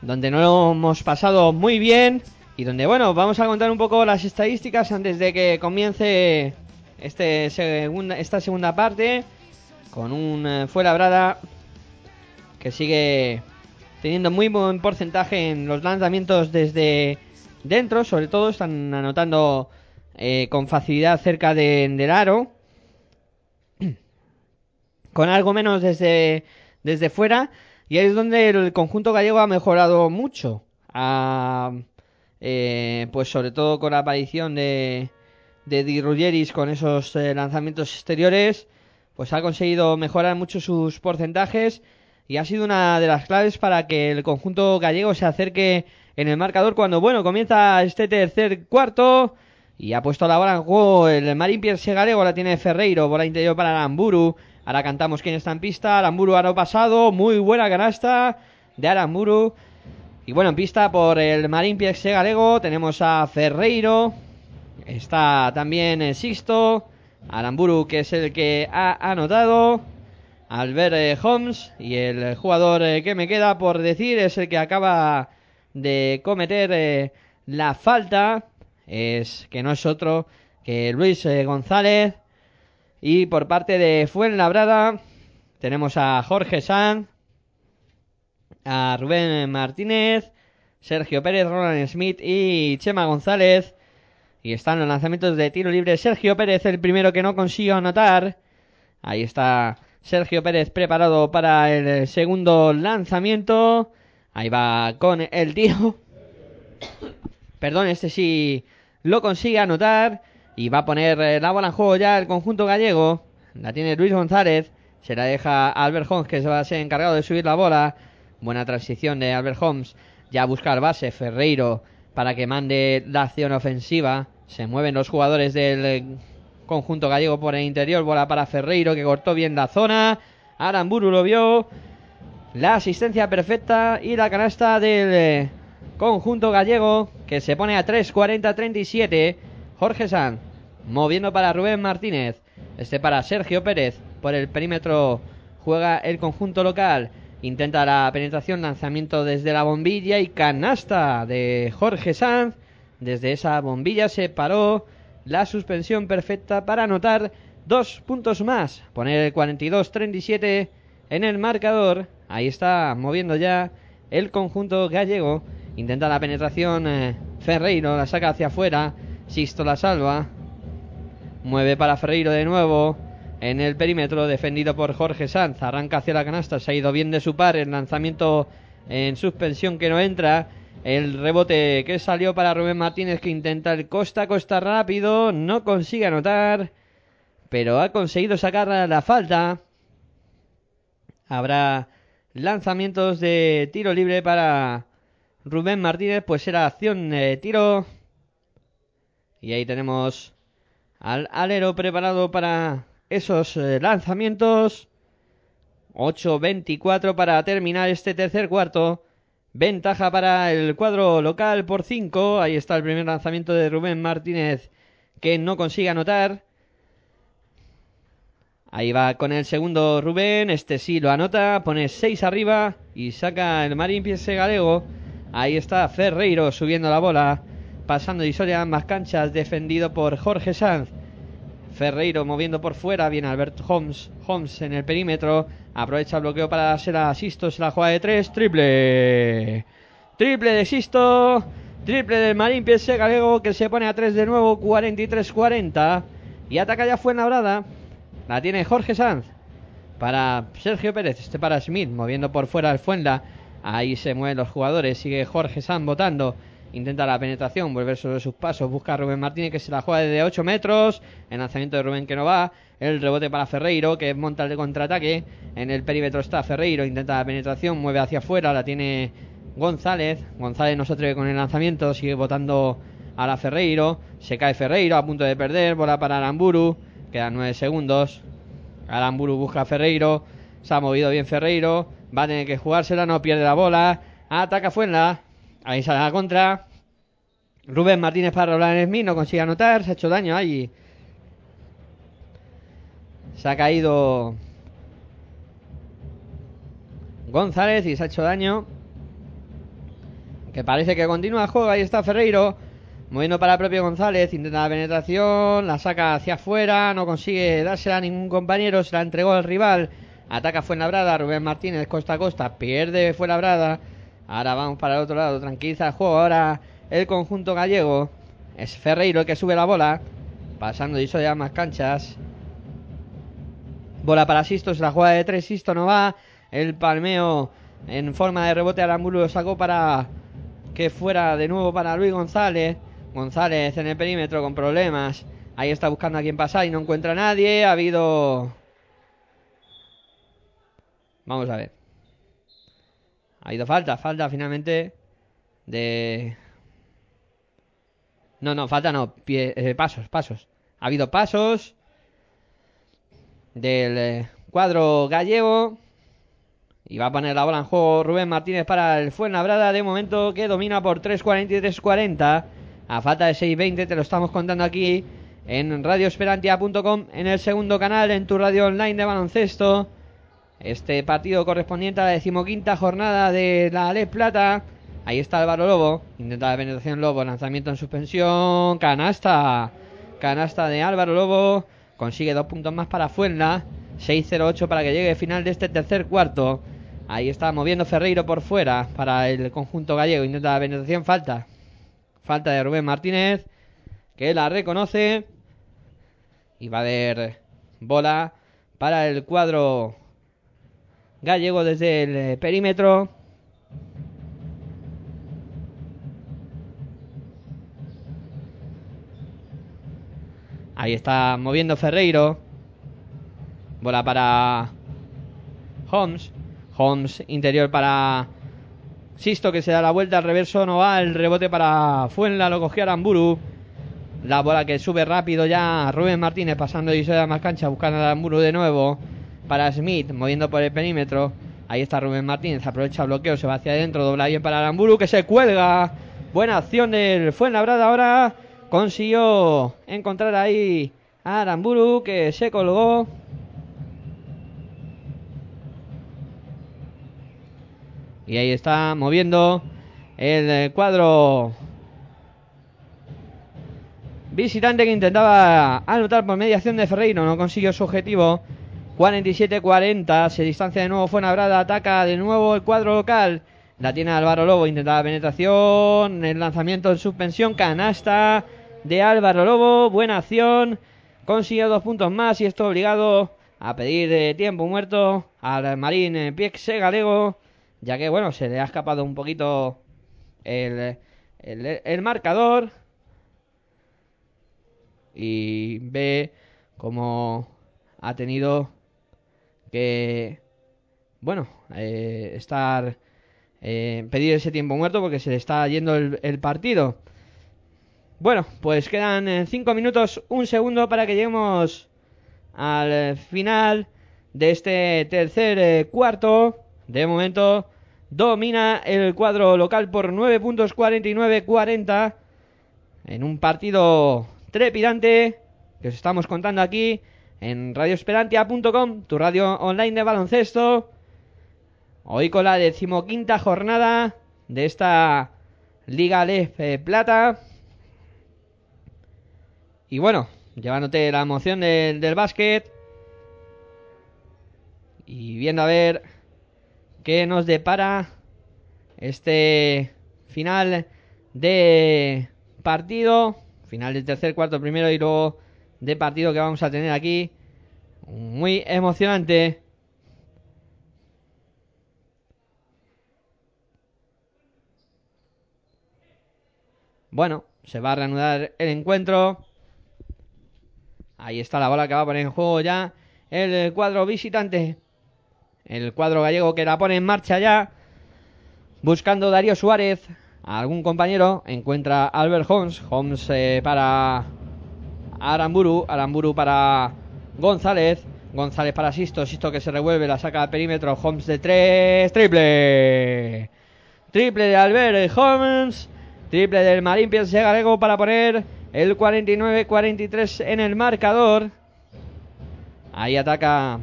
donde no lo hemos pasado muy bien y donde bueno vamos a contar un poco las estadísticas antes de que comience este segunda, esta segunda parte con un eh, Fuenlabrada que sigue teniendo muy buen porcentaje en los lanzamientos desde dentro sobre todo están anotando eh, con facilidad cerca de- del aro. Con algo menos desde, desde fuera. Y ahí es donde el conjunto gallego ha mejorado mucho. Ha, eh, pues sobre todo con la aparición de de Di Ruggeris con esos eh, lanzamientos exteriores pues ha conseguido mejorar mucho sus porcentajes y ha sido una de las claves para que el conjunto gallego se acerque en el marcador cuando bueno comienza este tercer cuarto y ha puesto la bola en juego el Marín Pierce Galego, la tiene Ferreiro, bola interior para Aramburu. Ahora cantamos quién está en pista, Aramburu aro pasado, muy buena canasta de Aramburu. Y bueno, en pista por el Marín Pierce Galego tenemos a Ferreiro, está también Sixto, Aramburu que es el que ha anotado, Albert eh, Holmes y el jugador eh, que me queda por decir es el que acaba de cometer eh, la falta, es que no es otro que Luis eh, González. Y por parte de Fuenlabrada tenemos a Jorge Sanz, a Rubén Martínez, Sergio Pérez, Roland Smith y Chema González. Y están los lanzamientos de tiro libre. Sergio Pérez, el primero que no consiguió anotar. Ahí está Sergio Pérez preparado para el segundo lanzamiento. Ahí va con el tiro. Perdón, este sí lo consigue anotar. Y va a poner eh, la bola en juego ya el conjunto gallego. La tiene Luis González. Se la deja a Albert Holmes que se va a ser encargado de subir la bola. Buena transición de Albert Holmes. Ya busca el base Ferreiro para que mande la acción ofensiva. Se mueven los jugadores del eh, conjunto gallego por el interior. Bola para Ferreiro que cortó bien la zona. Aramburu lo vio. La asistencia perfecta y la canasta del eh, conjunto gallego que se pone a 3-40-37. Jorge Sanz moviendo para Rubén Martínez. Este para Sergio Pérez. Por el perímetro juega el conjunto local. Intenta la penetración, lanzamiento desde la bombilla y canasta de Jorge Sanz. Desde esa bombilla se paró la suspensión perfecta para anotar dos puntos más. Poner el 42-37 en el marcador. Ahí está moviendo ya el conjunto gallego. Intenta la penetración eh, Ferreiro, la saca hacia afuera. Sisto la salva. Mueve para Ferreiro de nuevo. En el perímetro, defendido por Jorge Sanz. Arranca hacia la canasta. Se ha ido bien de su par. El lanzamiento en suspensión que no entra. El rebote que salió para Rubén Martínez que intenta el costa costa rápido. No consigue anotar. Pero ha conseguido sacar la falta. Habrá lanzamientos de tiro libre para Rubén Martínez. Pues era acción de tiro. Y ahí tenemos al alero preparado para esos eh, lanzamientos. 8-24 para terminar este tercer cuarto. Ventaja para el cuadro local por 5. Ahí está el primer lanzamiento de Rubén Martínez que no consigue anotar. Ahí va con el segundo Rubén. Este sí lo anota. Pone 6 arriba y saca el Marín Piese Galego. Ahí está Ferreiro subiendo la bola. Pasando Isoria ambas canchas. Defendido por Jorge Sanz. Ferreiro moviendo por fuera. Viene Albert Holmes. Holmes en el perímetro. Aprovecha el bloqueo para hacer a Sisto. Se la juega de 3. Triple. Triple de Sisto. Triple del Marín Piese Galego que se pone a 3 de nuevo. 43-40. Y ataca ya Fuenlabrada. La tiene Jorge Sanz. Para Sergio Pérez. Este para Smith. Moviendo por fuera el Fuenla. Ahí se mueven los jugadores. Sigue Jorge Sanz votando. Intenta la penetración. Volver sobre sus pasos. Busca a Rubén Martínez que se la juega desde 8 metros. El lanzamiento de Rubén que no va. El rebote para Ferreiro que monta el contraataque. En el perímetro está Ferreiro. Intenta la penetración. Mueve hacia afuera. La tiene González. González no se atreve con el lanzamiento. Sigue votando a la Ferreiro. Se cae Ferreiro a punto de perder. Bola para Aramburu. Quedan 9 segundos. Aramburu busca a Ferreiro. Se ha movido bien Ferreiro. Va a tener que jugársela. No pierde la bola. Ataca Fuenla. Ahí sale la contra. Rubén Martínez para Roland Smith. No consigue anotar. Se ha hecho daño allí. Se ha caído González y se ha hecho daño. Que parece que continúa el juego. Ahí está Ferreiro. Moviendo para el propio González. Intenta la penetración. La saca hacia afuera. No consigue dársela a ningún compañero. Se la entregó al rival. Ataca Fuenlabrada. Rubén Martínez costa a costa. Pierde Fuenlabrada. Ahora vamos para el otro lado. Tranquiliza el juego. Ahora el conjunto gallego. Es Ferreiro el que sube la bola. Pasando y ya más canchas. Bola para Sisto. Se la juega de tres. Sisto no va. El palmeo en forma de rebote. Aramburu lo sacó para que fuera de nuevo para Luis González. González en el perímetro con problemas. Ahí está buscando a quien pasar y no encuentra a nadie. Ha habido. Vamos a ver. Ha habido falta, falta finalmente de. No, no, falta no. Eh, pasos, pasos. Ha habido pasos del eh, cuadro gallego. Y va a poner la bola en juego Rubén Martínez para el Fuenlabrada. De momento que domina por 3.43.40. A falta de 6.20 te lo estamos contando aquí en radioesperantia.com. En el segundo canal, en tu radio online de baloncesto. Este partido correspondiente a la decimoquinta jornada de la Les Plata. Ahí está Álvaro Lobo. Intenta la penetración Lobo. Lanzamiento en suspensión. Canasta. Canasta de Álvaro Lobo. Consigue dos puntos más para Fuenla. 6-0-8 para que llegue el final de este tercer cuarto. Ahí está moviendo Ferreiro por fuera para el conjunto gallego. Intenta la penetración. Falta. Falta de Rubén Martínez. Que la reconoce. Y va a haber bola para el cuadro gallego desde el eh, perímetro. Ahí está moviendo Ferreiro. Bola para Holmes. Holmes interior para Sisto que se da la vuelta al reverso. No va el rebote para Fuenla. Lo cogió Aramburu. La bola que sube rápido ya Rubén Martínez pasando y se da más cancha buscando a Aramburu de nuevo. Para Smith moviendo por el perímetro. Ahí está Rubén Martínez. Aprovecha bloqueo. Se va hacia adentro. Dobla bien para Aramburu que se cuelga. Buena acción del Fuenlabrada ahora. Consiguió encontrar ahí a Aramburu que se colgó. Y ahí está moviendo el eh, cuadro visitante que intentaba anotar por mediación de Ferreiro. No consiguió su objetivo. 47-40. Se distancia de nuevo Fuenlabrada. Ataca de nuevo el cuadro local. La tiene Álvaro Lobo. Intenta la penetración. El lanzamiento en suspensión. Canasta de Álvaro Lobo. Buena acción. Consigue dos puntos más y esto obligado a pedir eh, tiempo muerto al Marín eh, Piexe Galego. Ya que, bueno, se le ha escapado un poquito el, el, marcador. Y ve como ha tenido que, bueno, eh, estar, eh, pedir ese tiempo muerto porque se le está yendo el, partido. Bueno, pues quedan 5 minutos, un segundo para que lleguemos al eh, final de este tercer eh, cuarto. De momento domina el cuadro local por 9 puntos 49-40 en un partido trepidante que os estamos contando aquí en radioesperantia.com, tu radio online de baloncesto. Hoy con la decimoquinta jornada de esta Liga Lef Plata. Y bueno, llevándote la emoción del, del básquet. Y viendo a ver qué nos depara este final de partido. Final del tercer, cuarto, primero y luego de partido que vamos a tener aquí. Muy emocionante. Bueno, se va a reanudar el encuentro. Ahí está la bola que va a poner en juego ya el cuadro visitante. El cuadro gallego que la pone en marcha ya. Buscando Darío Suárez. A algún compañero. Encuentra Albert Holmes. Holmes eh, para Aramburu. Aramburu para González. González para Sisto. Sisto que se revuelve. La saca al perímetro. Holmes de tres. Triple. Triple de Albert Holmes. Triple del Marín Piense Galego para poner el 49-43 en el marcador. Ahí ataca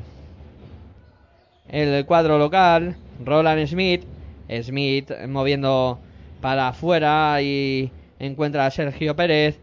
el cuadro local. Roland Smith. Smith moviendo para afuera y encuentra a Sergio Pérez.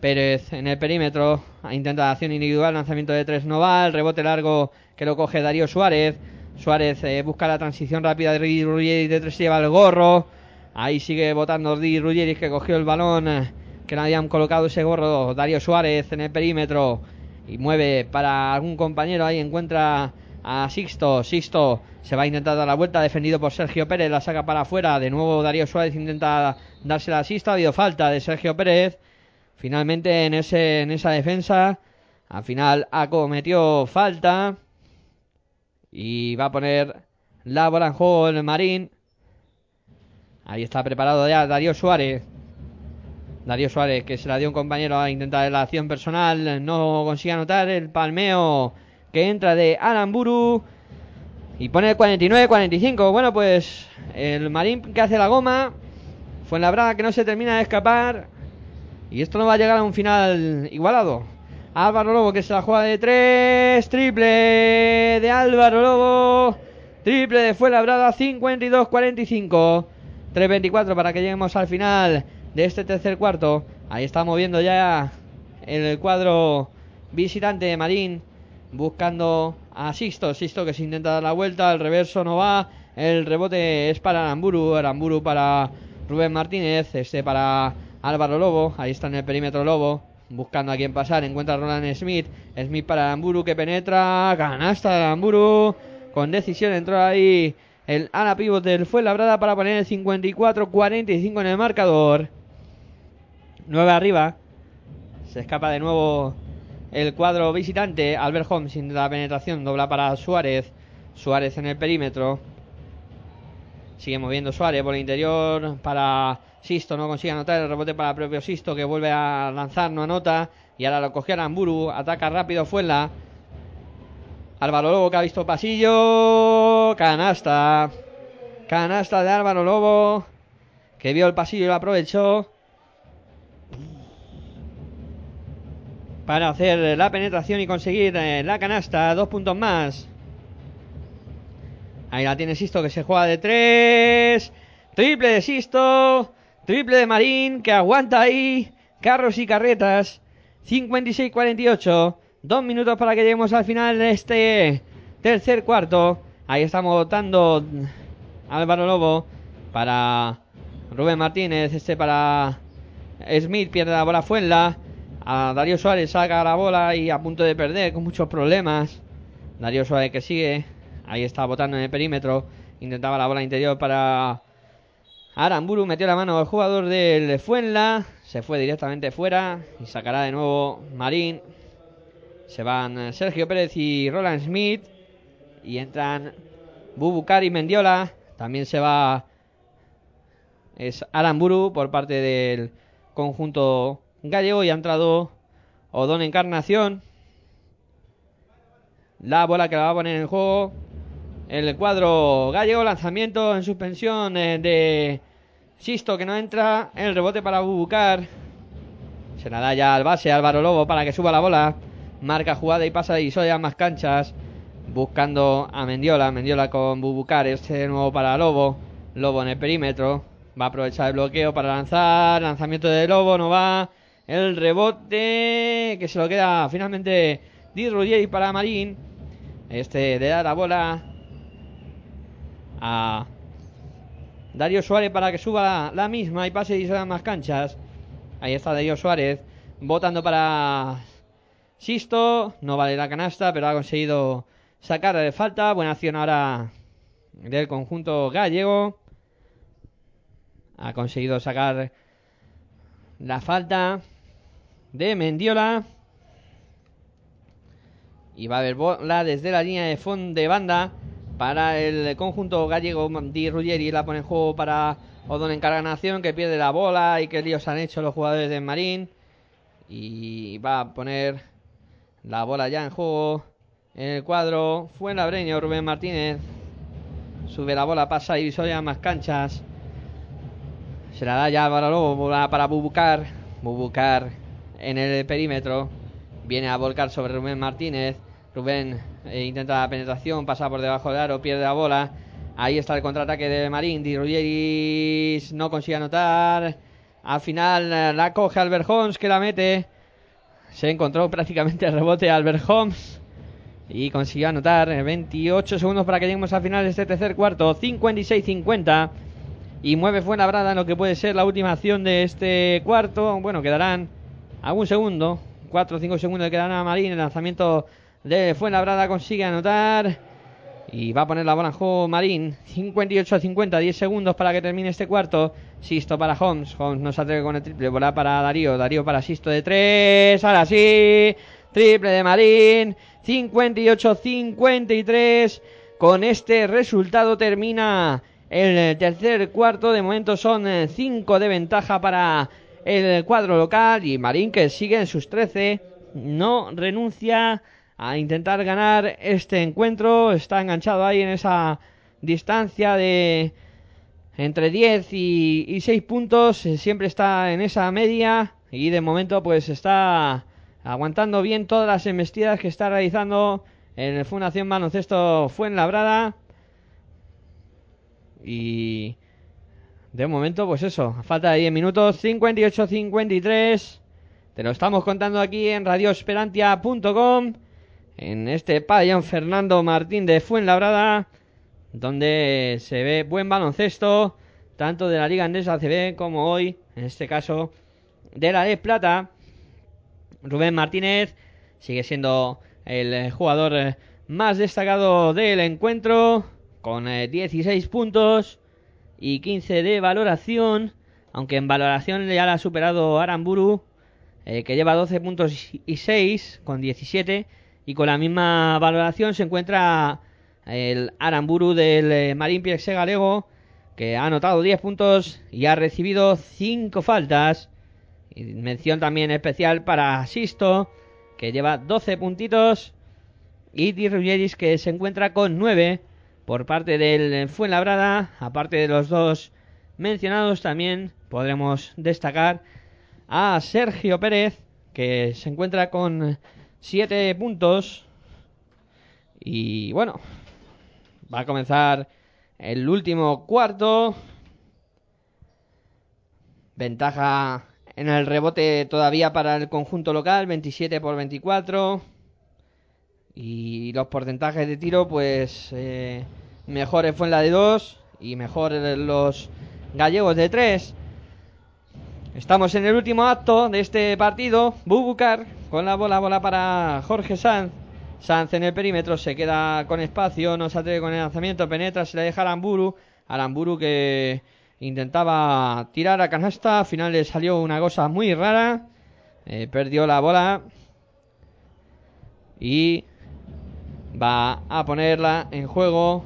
Pérez en el perímetro. Intenta acción individual. Lanzamiento de tres no va. El rebote largo que lo coge Darío Suárez. Suárez eh, busca la transición rápida de Ruggeri de tres lleva el gorro. Ahí sigue votando Di Ruggeri que cogió el balón. eh, Que no habían colocado ese gorro. Darío Suárez en el perímetro. Y mueve para algún compañero. Ahí encuentra a Sixto. Sixto se va a intentar dar la vuelta. Defendido por Sergio Pérez. La saca para afuera. De nuevo Darío Suárez intenta dársela a Sixto. Ha habido falta de Sergio Pérez. Finalmente en, ese, en esa defensa. Al final acometió falta. Y va a poner la bola en juego el Marín. Ahí está preparado ya Darío Suárez. Darío Suárez que se la dio un compañero a intentar la acción personal. No consigue anotar el palmeo que entra de Aramburu. Y pone el 49-45. Bueno, pues el Marín que hace la goma. Fue en la brada que no se termina de escapar. Y esto no va a llegar a un final igualado. Álvaro Lobo que se la juega de tres. Triple de Álvaro Lobo. Triple de Fuenlabrada 52-45. 3-24 para que lleguemos al final de este tercer cuarto. Ahí está moviendo ya el cuadro visitante de Marín. Buscando a Sisto. Sisto que se intenta dar la vuelta. El reverso no va. El rebote es para Aramburu. Aramburu para Rubén Martínez. Este para Álvaro Lobo. Ahí está en el perímetro Lobo. Buscando a quién pasar. Encuentra a Roland Smith. Smith para Aramburu que penetra. Canasta de Aramburu. Con decisión entró ahí el ala pivot del Fuenlabrada para poner el 54-45 en el marcador. 9 arriba. Se escapa de nuevo el cuadro visitante. Albert Holmes sin la penetración. Dobla para Suárez. Suárez en el perímetro. Sigue moviendo Suárez por el interior para Sisto. No consigue anotar el rebote para el propio Sisto que vuelve a lanzar. No anota. Y ahora lo cogió Aramburu. Ataca rápido Fuenla. Álvaro Lobo que ha visto pasillo. Canasta. Canasta de Álvaro Lobo. Que vio el pasillo y lo aprovechó. Para hacer la penetración y conseguir eh, la canasta. Dos puntos más. Ahí la tiene Sisto que se juega de tres. Triple de Sisto. Triple de Marín que aguanta ahí. Carros y carretas. 56-48. Dos minutos para que lleguemos al final de este tercer cuarto. Ahí estamos votando Álvaro Lobo para Rubén Martínez. Este para Smith. Pierde la bola Fuenla. A Darío Suárez saca la bola y a punto de perder con muchos problemas. Darío Suárez que sigue. Ahí está votando en el perímetro. Intentaba la bola interior para Aramburu. Metió la mano al jugador del Fuenla. Se fue directamente fuera. Y sacará de nuevo Marín. Se van eh, Sergio Pérez y Roland Smith. Y entran Bubukar y Mendiola. También se va. Es Aramburu por parte del conjunto gallego. Y ha entrado Odón Encarnación. La bola que la va a poner en juego. El cuadro gallego. Lanzamiento en suspensión eh, de Sisto que no entra. El rebote para Bubukar. Se la da ya al base Álvaro Lobo para que suba la bola. Marca jugada y pasa y soy a más canchas. Buscando a Mendiola. Mendiola con Bubucar. Este de nuevo para Lobo. Lobo en el perímetro. Va a aprovechar el bloqueo para lanzar. Lanzamiento de Lobo. No va. El rebote. Que se lo queda finalmente Di para Marín. Este le da la bola a Darío Suárez para que suba la misma y pase y se más canchas. Ahí está Darío Suárez. Votando para Sisto, no vale la canasta, pero ha conseguido sacar de falta. Buena acción ahora del conjunto gallego. Ha conseguido sacar la falta de Mendiola. Y va a haber bola desde la línea de fondo de banda para el conjunto gallego Di Ruggeri. La pone en juego para Odón Encarnación que pierde la bola y que líos han hecho los jugadores de Marín. Y va a poner la bola ya en juego en el cuadro. Fue en labreño Rubén Martínez. Sube la bola, pasa y a más canchas. Se la da ya para luego bola para Bubucar. Bubucar en el perímetro. Viene a volcar sobre Rubén Martínez. Rubén eh, intenta la penetración, pasa por debajo del aro, pierde la bola. Ahí está el contraataque de Marín. Di Ruggeris no consigue anotar. Al final eh, la coge Albert Holmes que la mete. Se encontró prácticamente el rebote Albert Holmes. Y consiguió anotar eh, 28 segundos para que lleguemos al final de este tercer cuarto. 56-50. Y mueve Fuenlabrada en lo que puede ser la última acción de este cuarto. Bueno, quedarán algún segundo. 4 o 5 segundos le quedarán a Marín. El lanzamiento de Fuenlabrada consigue anotar. Y va a poner la bola en juego Marín. 58 a 50, 10 segundos para que termine este cuarto. Sisto para Holmes. Holmes no se atreve con el triple. Bola para Darío. Darío para Sisto de 3. Ahora sí. Triple de Marín. 58-53. Con este resultado termina el tercer cuarto. De momento son 5 de ventaja para el cuadro local. Y Marín que sigue en sus 13. No renuncia a intentar ganar este encuentro. Está enganchado ahí en esa distancia de entre 10 y, y 6 puntos. Eh, Siempre está en esa media. Y de momento pues está aguantando bien todas las embestidas que está realizando en el Fundación Baloncesto Fuenlabrada. Y de momento, pues eso, falta de 10 minutos, 58-53. Te lo estamos contando aquí en radioesperantia.com, en este pabellón Fernando Martín de Fuenlabrada, donde se ve buen baloncesto, tanto de la Liga Andesa ACB como hoy, en este caso, de la de Plata. Rubén Martínez sigue siendo el eh, jugador eh, más destacado del encuentro con eh, 16 puntos y 15 de valoración, aunque en valoración ya la ha superado Aramburu, eh, que lleva 12 puntos y 6 con 17 y con la misma valoración se encuentra el Aramburu del eh, Marín Pierce Galego, que ha anotado 10 puntos y ha recibido 5 faltas. Y mención también especial para Sisto, que lleva 12 puntitos. Y Di que se encuentra con 9 por parte del Fuenlabrada. Aparte de los dos mencionados, también podremos destacar a Sergio Pérez, que se encuentra con 7 puntos. Y bueno, va a comenzar el último cuarto. Ventaja en el rebote todavía para el conjunto local, 27 por 24. Y los porcentajes de tiro, pues eh, mejores fue en la de 2 y mejor los gallegos de 3. Estamos en el último acto de este partido. Bubucar con la bola, bola para Jorge Sanz. Sanz en el perímetro se queda con espacio, no se atreve con el lanzamiento, penetra, se le deja Aramburu. Aramburu que intentaba tirar a canasta, al final le salió una cosa muy rara. Eh, perdió la bola y va a ponerla en juego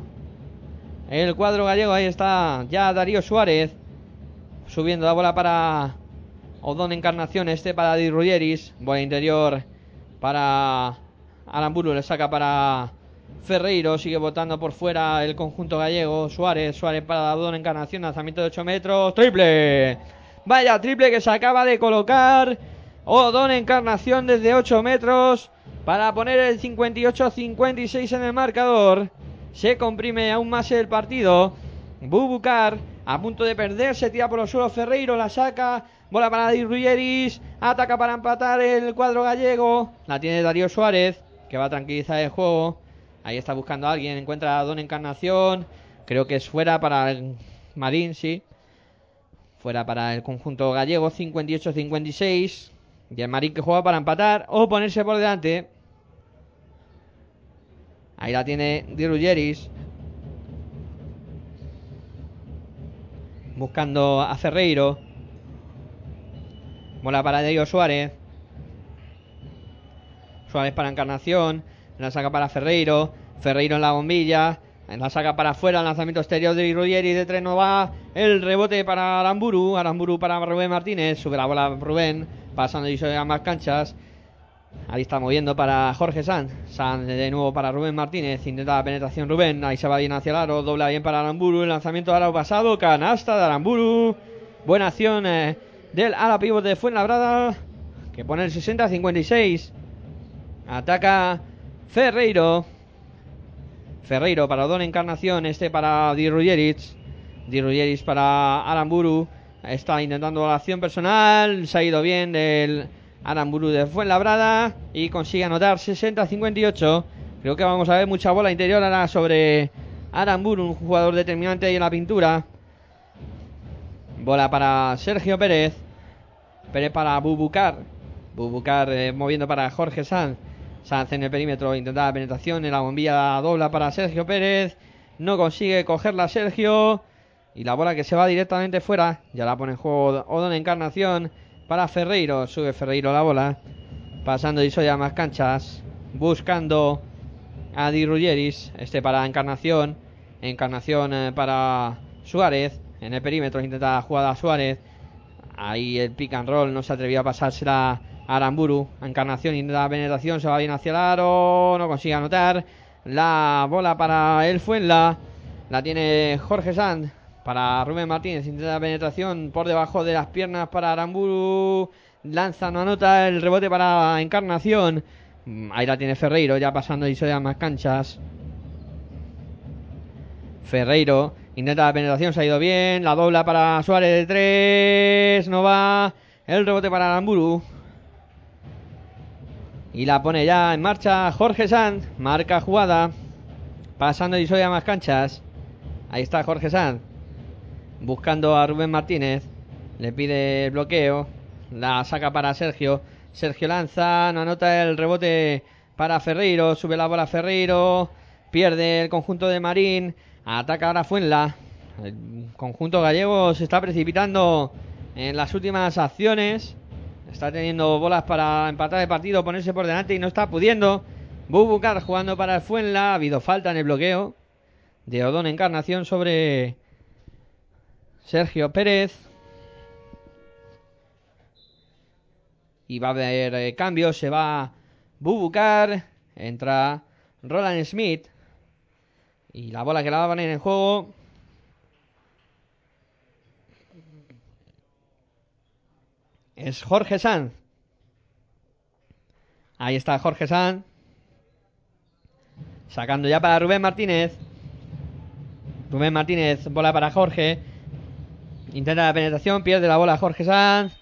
el cuadro gallego. Ahí está ya Darío Suárez subiendo la bola para Odón Encarnación, este para Di Ruggeris, bola interior para Aramburu, le saca para Ferreiro, sigue votando por fuera el conjunto gallego, Suárez, Suárez para Odón Encarnación, lanzamiento de 8 metros, triple, vaya triple que se acaba de colocar Odón Encarnación desde 8 metros para poner el 58-56 en el marcador, se comprime aún más el partido, Bubucar a punto de perder, se tira por los suelos Ferreiro, la saca, bola para Di Ruggeris, ataca para empatar el cuadro gallego, la tiene Darío Suárez, que va a tranquilizar el juego, ahí está buscando a alguien, encuentra a Don Encarnación, creo que es fuera para el Marín, sí, fuera para el conjunto gallego, 58-56, Y el Marín que juega para empatar o ponerse por delante. Ahí la tiene Di Ruggeris. Buscando a Ferreiro. Bola para Diego Suárez. Suárez para Encarnación. La saca para Ferreiro. Ferreiro en la bombilla. La saca para afuera. Lanzamiento exterior de Ruggeri. De tres no va. El rebote para Aramburu. Aramburu para Rubén Martínez. Sube la bola Rubén. Pasando y a más canchas. Ahí está moviendo para Jorge Sanz. Sanz de nuevo para Rubén Martínez. Intenta la penetración Rubén. Ahí se va bien hacia el aro. Dobla bien para Aramburu. El lanzamiento del aro pasado. Canasta de Aramburu. Buena acción eh, del ala pívot de Fuenlabrada. Que pone el 60-56. Ataca Ferreiro. Ferreiro para Don Encarnación. Este para Di Ruggeric. Di Ruggeric para Aramburu. Está intentando la acción personal. Se ha ido bien del Aramburu de Fuenlabrada. Y consigue anotar 60-58. Creo que vamos a ver mucha bola interior ahora sobre Aramburu, un jugador determinante ahí en la pintura. Bola para Sergio Pérez. Pérez para Bubucar. Bubucar eh, moviendo para Jorge Sanz. Sanz en el perímetro intenta la penetración en la bombilla dobla para Sergio Pérez. No consigue cogerla Sergio. Y la bola que se va directamente fuera. Ya la pone en juego Odón Encarnación para Ferreiro. Sube Ferreiro la bola. Pasando y a más canchas. Buscando a Di Ruggeris. Este para Encarnación. Encarnación eh, para Suárez. En el perímetro intenta la jugada Suárez. Ahí el pick and roll no se atrevió a pasársela a Aramburu. Encarnación intenta la penetración. Se va bien hacia el aro. No consigue anotar. La bola para el Fuenla. La tiene Jorge Sanz. Para Rubén Martínez. Intenta la penetración por debajo de las piernas para Aramburu. Lanza, no anota. El rebote para Encarnación. Mm, Ahí la tiene Ferreiro. Ya pasando y se más canchas. Ferreiro intenta la penetración, se ha ido bien. La dobla para Suárez de tres. No va. El rebote para Aramburu. Y la pone ya en marcha Jorge Sanz. Marca jugada. Pasando y a más canchas. Ahí está Jorge Sanz. Buscando a Rubén Martínez. Le pide bloqueo. La saca para Sergio. Sergio lanza. No anota el rebote para Ferreiro. Sube la bola Ferreiro. Pierde el conjunto de Marín. Ataca ahora Fuenla. El conjunto gallego se está precipitando en las últimas acciones. Está teniendo bolas para empatar el partido, ponerse por delante y no está pudiendo. Bubucar jugando para Fuenla. Ha habido falta en el bloqueo de Odón Encarnación sobre Sergio Pérez. Y va a haber eh, cambios. Se va Bubucar. Entra Roland Smith. Y la bola que la poner en juego. Es Jorge Sanz. Ahí está Jorge Sanz. Sacando ya para Rubén Martínez. Rubén Martínez, bola para Jorge. Intenta la penetración, pierde la bola Jorge Sanz.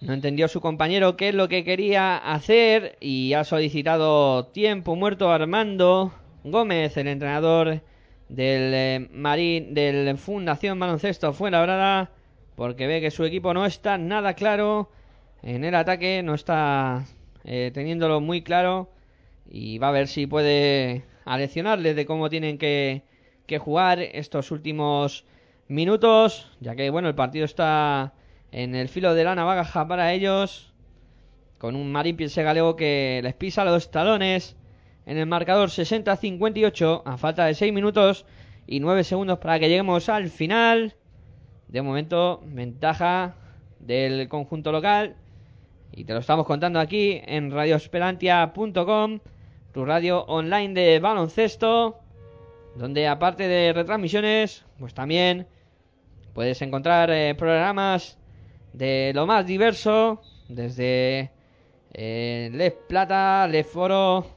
No entendió su compañero qué es lo que quería hacer y ha solicitado tiempo muerto Armando Gómez, el entrenador del eh, Marín, del Fundación Baloncesto Fuenlabrada, porque ve que su equipo no está nada claro en el ataque, no está eh, teniéndolo muy claro y va a ver si puede aleccionarles de cómo tienen que, que jugar estos últimos minutos, ya que bueno, el partido está en el filo de la navaja para ellos, con un Marín Piense Galego que les pisa los talones en el marcador 60-58 a falta de 6 minutos y 9 segundos para que lleguemos al final. De momento, ventaja del conjunto local. Y te lo estamos contando aquí en radioesperantia.com, tu radio online de baloncesto, donde aparte de retransmisiones, pues también puedes encontrar eh, programas de lo más diverso, desde eh, Les Plata, Les Foro,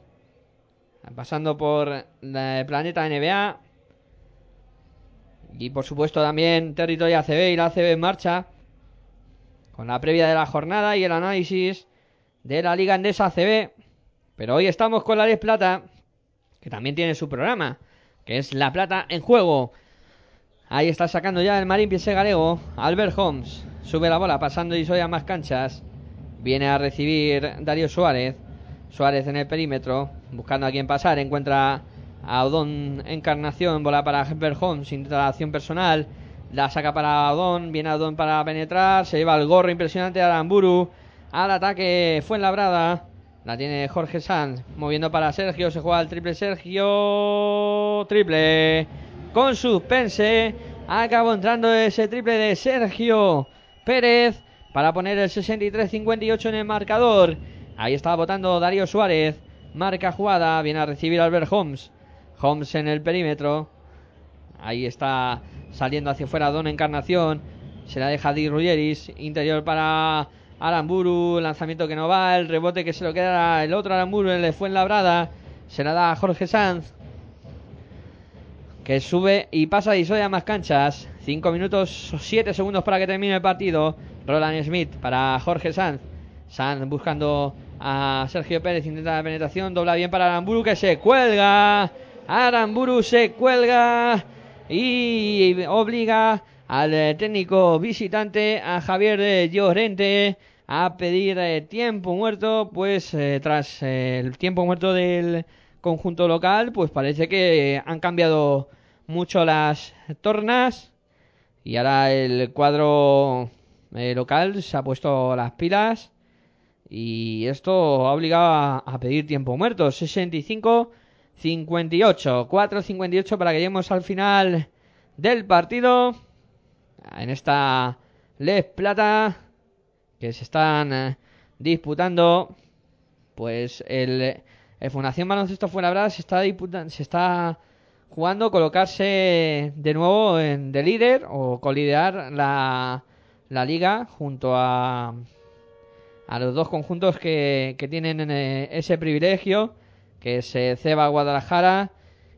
pasando por la Planeta NBA y por supuesto también Territorio ACB y la ACB en marcha con la previa de la jornada y el análisis de la Liga Andesa ACB. Pero hoy estamos con la Les Plata, que también tiene su programa, que es La Plata en Juego. Ahí está sacando ya el Marín Piense Galego, Albert Holmes. Sube la bola pasando y soy a más canchas. Viene a recibir Darío Suárez. Suárez en el perímetro, buscando a quién pasar. Encuentra a Odón Encarnación, bola para Herbert Holmes, intenta la personal. La saca para Odón, viene Odón para penetrar. Se lleva el gorro impresionante de Aramburu. Al ataque fue en labrada. La tiene Jorge Sanz, moviendo para Sergio. Se juega el triple Sergio. Triple. Con suspense. Acabó entrando ese triple de Sergio Pérez para poner el 63-58 en el marcador. Ahí está votando Darío Suárez. Marca jugada. Viene a recibir Albert Holmes. Holmes en el perímetro. Ahí está saliendo hacia afuera Don Encarnación. Se la deja Di Ruggeris. Interior para Aramburu. Lanzamiento que no va. El rebote que se lo queda el otro Aramburu. Le fue en labrada. Se la da a Jorge Sanz. Que sube y pasa y soy a más canchas. 5 minutos 7 segundos para que termine el partido. Roland Smith para Jorge Sanz. Sanz buscando a Sergio Pérez. Intenta la penetración. Dobla bien para Aramburu que se cuelga. Aramburu se cuelga y obliga al eh, técnico visitante, a Javier Llorente, a pedir eh, tiempo muerto, pues eh, tras el tiempo muerto del conjunto local, pues parece que han cambiado mucho las tornas y ahora el cuadro local se ha puesto las pilas y esto ha obligado a, pedir tiempo muerto. 65 58, 4-58 para que lleguemos al final del partido. En esta Les Plata que se están eh, disputando, pues el, el Fundación Baloncesto Fuenlabrada se está disputan- se está jugando colocarse de nuevo en de líder o colidear la, la liga junto a a los dos conjuntos que, que tienen eh, ese privilegio que es eh, Ceba Guadalajara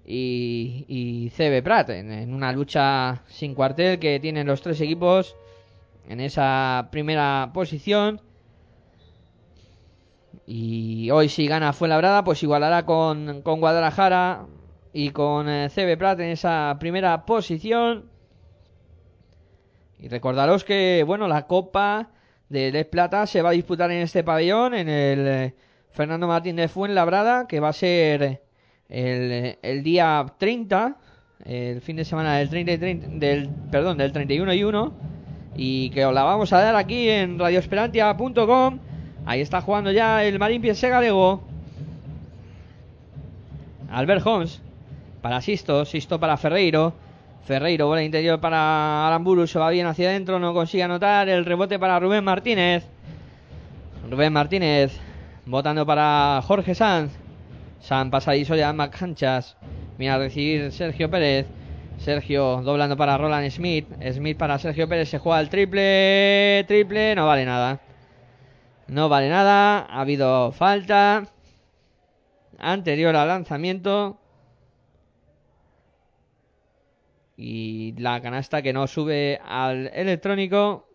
y, y CB Prat, en, una lucha sin cuartel que tienen los tres equipos en esa primera posición. Y hoy si gana Fuenlabrada, pues igualará con, con Guadalajara y con eh, CB Prat en esa primera posición. Y recordaros que, bueno, la Copa de Les Plata se va a disputar en este pabellón, en el eh, Fernando Martín de Fuenlabrada, que va a ser el, el día 30, el fin de semana del 30 y 30 del, perdón, del 31 y 1, y que os la vamos a dar aquí en radioesperantia.com. Ahí está jugando ya el Marín Piense Galego. Albert Holmes para Sisto, Sisto para Ferreiro. Ferreiro, bola interior para Aramburu, se va bien hacia adentro, no consigue anotar. El rebote para Rubén Martínez. Rubén Martínez votando para Jorge Sanz. Sanz pasa y ya más canchas. Mira a recibir Sergio Pérez. Sergio doblando para Roland Smith. Smith para Sergio Pérez. Se juega el triple. Triple. No vale nada. No vale nada. Ha habido falta. Anterior al lanzamiento. Y la canasta que no sube al electrónico.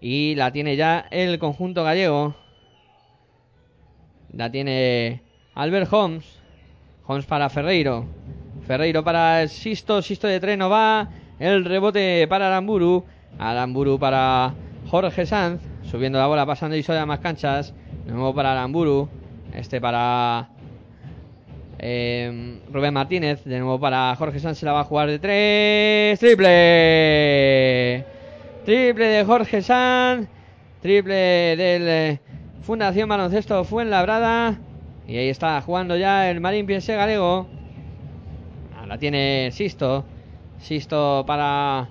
Y la tiene ya el conjunto gallego. La tiene Albert Holmes. Holmes para Ferreiro. Ferreiro para Sisto. Sisto de tres no va. El rebote para Aramburu. Aramburu para Jorge Sanz. Subiendo la bola, pasando y a más canchas. De nuevo para Aramburu. Este para eh, Rubén Martínez. De nuevo para Jorge Sanz. La va a jugar de tres. Triple. Triple de Jorge Sanz. Triple del eh, Fundación Baloncesto Fuenlabrada. Y ahí está jugando ya el Marín Piense Galego. Ah, La tiene Sisto. Sisto para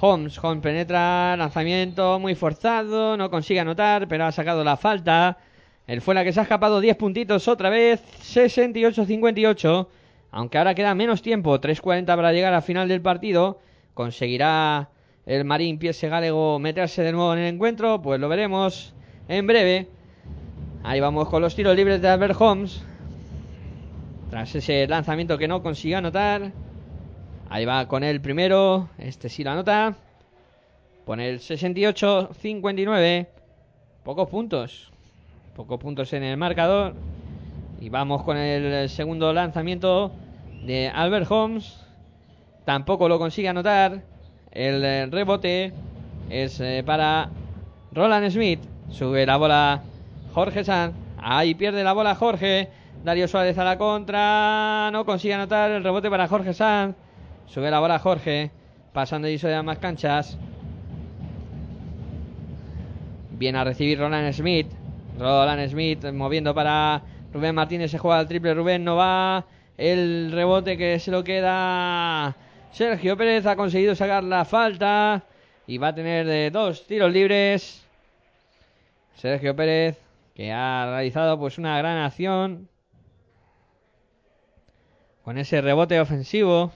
Holmes. Holmes penetra. Lanzamiento muy forzado. No consigue anotar, pero ha sacado la falta. El fuera que se ha escapado 10 puntitos otra vez. 68-58. Aunque ahora queda menos tiempo. 3.40 para llegar al final del partido. Conseguirá el Marín Piese Galego meterse de nuevo en el encuentro. Pues lo veremos en breve. Ahí vamos con los tiros libres de Albert Holmes. Tras ese lanzamiento que no consigue anotar. Ahí va con el primero. Este sí la anota. Pone el 68-59. Pocos puntos. Pocos puntos en el marcador. Y vamos con el segundo lanzamiento de Albert Holmes. Tampoco lo consigue anotar. El eh, rebote es eh, para Roland Smith. Sube la bola Jorge Sanz. Ahí pierde la bola Jorge. Darío Suárez a la contra. No consigue anotar el rebote para Jorge Sanz. Sube la bola Jorge. Pasando y de más canchas. Viene a recibir Roland Smith. Roland Smith moviendo para Rubén Martínez. Se juega el triple. Rubén no va. El rebote que se lo queda. Sergio Pérez ha conseguido sacar la falta. Y va a tener eh, dos tiros libres. Sergio Pérez que ha realizado pues una gran acción con ese rebote ofensivo.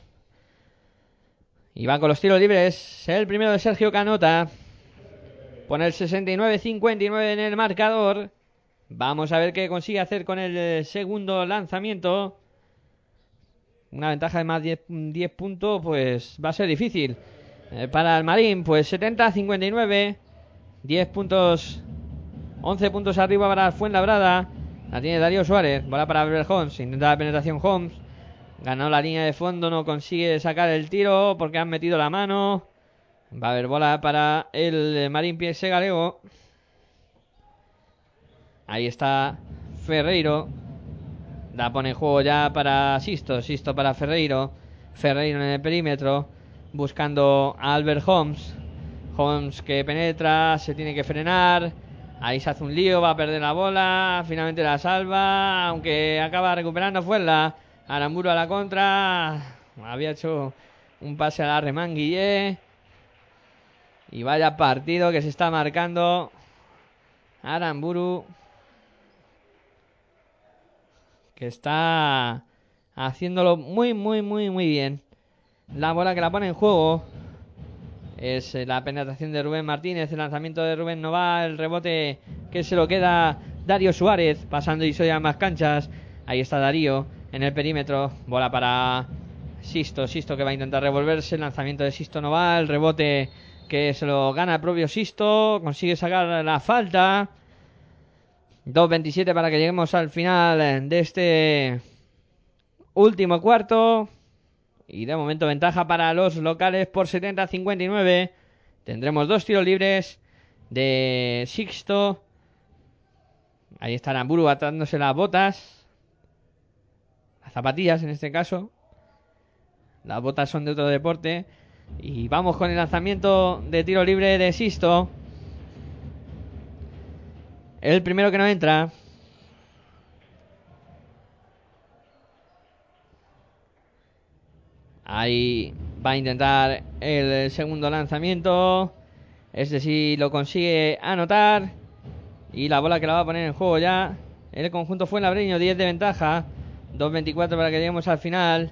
Y va con los tiros libres. El primero de Sergio Canota. Pone el 69-59 en el marcador. Vamos a ver qué consigue hacer con el eh, segundo lanzamiento. Una ventaja de más 10, 10 puntos, pues va a ser difícil. Eh, para el Marín, pues 70-59. 10 puntos 11 puntos arriba para Fuenlabrada. La tiene Darío Suárez. Bola para Albert Holmes. Intenta la penetración Holmes. Ganó la línea de fondo. No consigue sacar el tiro porque han metido la mano. Va a haber bola para el Marín Piese Galego. Ahí está Ferreiro. La pone en juego ya para Sisto. Sisto para Ferreiro. Ferreiro en el perímetro. Buscando a Albert Holmes. Holmes que penetra. Se tiene que frenar. Ahí se hace un lío, va a perder la bola, finalmente la salva, aunque acaba recuperando Fuenla. Aramburu a la contra, había hecho un pase a la remán. Y vaya partido que se está marcando Aramburu. Que está haciéndolo muy, muy, muy, muy bien. La bola que la pone en juego es eh, la penetración de Rubén Martínez, el lanzamiento de Rubén Nova, el rebote que se lo queda Darío Suárez, pasando y soy a más canchas. Ahí está Darío en el perímetro, bola para Sisto, Sisto que va a intentar revolverse, el lanzamiento de Sisto no va, el rebote que se lo gana el propio Sisto, consigue sacar la falta. 2.27 para que lleguemos al final de este último cuarto. Y de momento ventaja para los locales por 70-59. Tendremos dos tiros libres de Sixto. Ahí está Aramburu atándose las botas. Las zapatillas en este caso. Las botas son de otro deporte. Y vamos con el lanzamiento de tiro libre de Sisto. El primero que no entra. Ahí va a intentar el segundo lanzamiento. Este sí lo consigue anotar. Y la bola que la va a poner en juego ya. El conjunto fue labreño, 10 de ventaja. 2.24 para que lleguemos al final.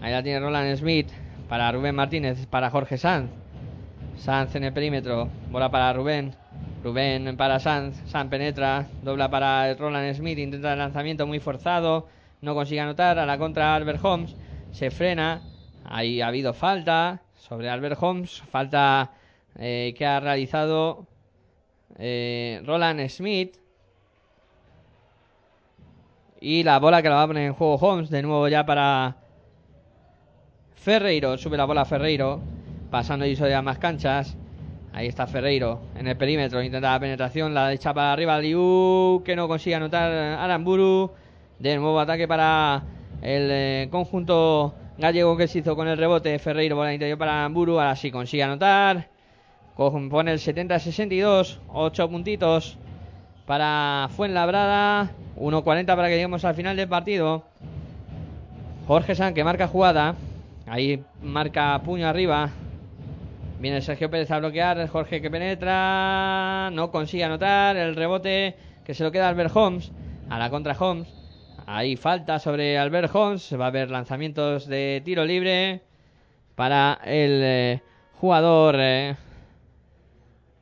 Ahí la tiene Roland Smith. Para Rubén Martínez. Para Jorge Sanz. Sanz en el perímetro. Bola para Rubén. Rubén para Sanz. Sanz penetra. Dobla para Roland Smith. Intenta el lanzamiento muy forzado. No consigue anotar. A la contra Albert Holmes. Se frena. Ahí ha habido falta sobre Albert Holmes. Falta eh, que ha realizado eh, Roland Smith. Y la bola que la va a poner en juego Holmes. De nuevo ya para Ferreiro. Sube la bola Ferreiro. Pasando y ya más canchas. Ahí está Ferreiro en el perímetro. Intenta la penetración. La echa para arriba Liu. Que no consigue anotar Aramburu. De nuevo ataque para el eh, conjunto gallego que se hizo con el rebote. Ferreiro bola interior para Aramburu. Ahora sí consigue anotar. Pone el 70-62. 8 puntitos para Fuenlabrada. 1.40 para que lleguemos al final del partido. Jorge San que marca jugada. Ahí marca puño arriba. Viene Sergio Pérez a bloquear. Jorge que penetra. No consigue anotar. El rebote que se lo queda Albert Holmes. A la contra Holmes. Ahí falta sobre Albert Holmes. Va a haber lanzamientos de tiro libre para el eh, jugador eh,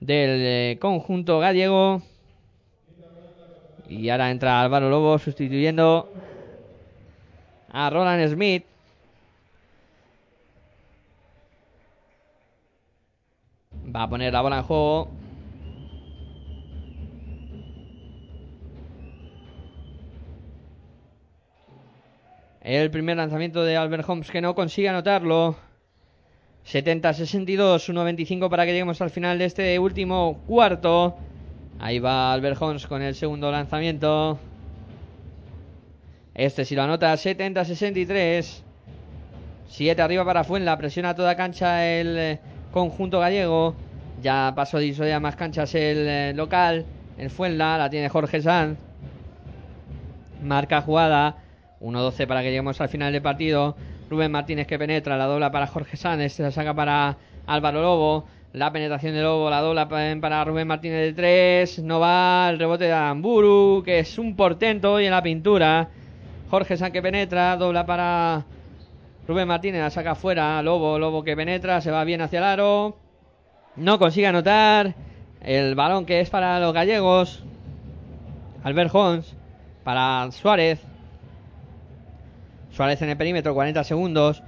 del eh, conjunto gallego. Y ahora entra Álvaro Lobo sustituyendo a Roland Smith. Va a poner la bola en juego. El primer lanzamiento de Albert Holmes que no consigue anotarlo. 70-62, 1.25 para que lleguemos al final de este último cuarto. Ahí va Albert Hons con el segundo lanzamiento. Este si lo anota 70-63. 7 arriba para Fuenla. Presiona toda cancha el conjunto gallego. Ya pasó de ya más canchas el eh, local. El Fuenla la tiene Jorge Sanz. Marca jugada. 1-12 para que lleguemos al final del partido. Rubén Martínez que penetra. La dobla para Jorge Sanz. Este la saca para Álvaro Lobo. La penetración de Lobo. La dobla pa- para Rubén Martínez de 3. No va. El rebote de Amburu. Que es un portento hoy en la pintura. Jorge Sanz que penetra. Dobla para Rubén Martínez. La saca fuera. Lobo. Lobo que penetra. Se va bien hacia el aro. No consigue anotar. El balón que es para los gallegos. Albert Hons. Para Suárez. Suárez en el perímetro, 40 segundos.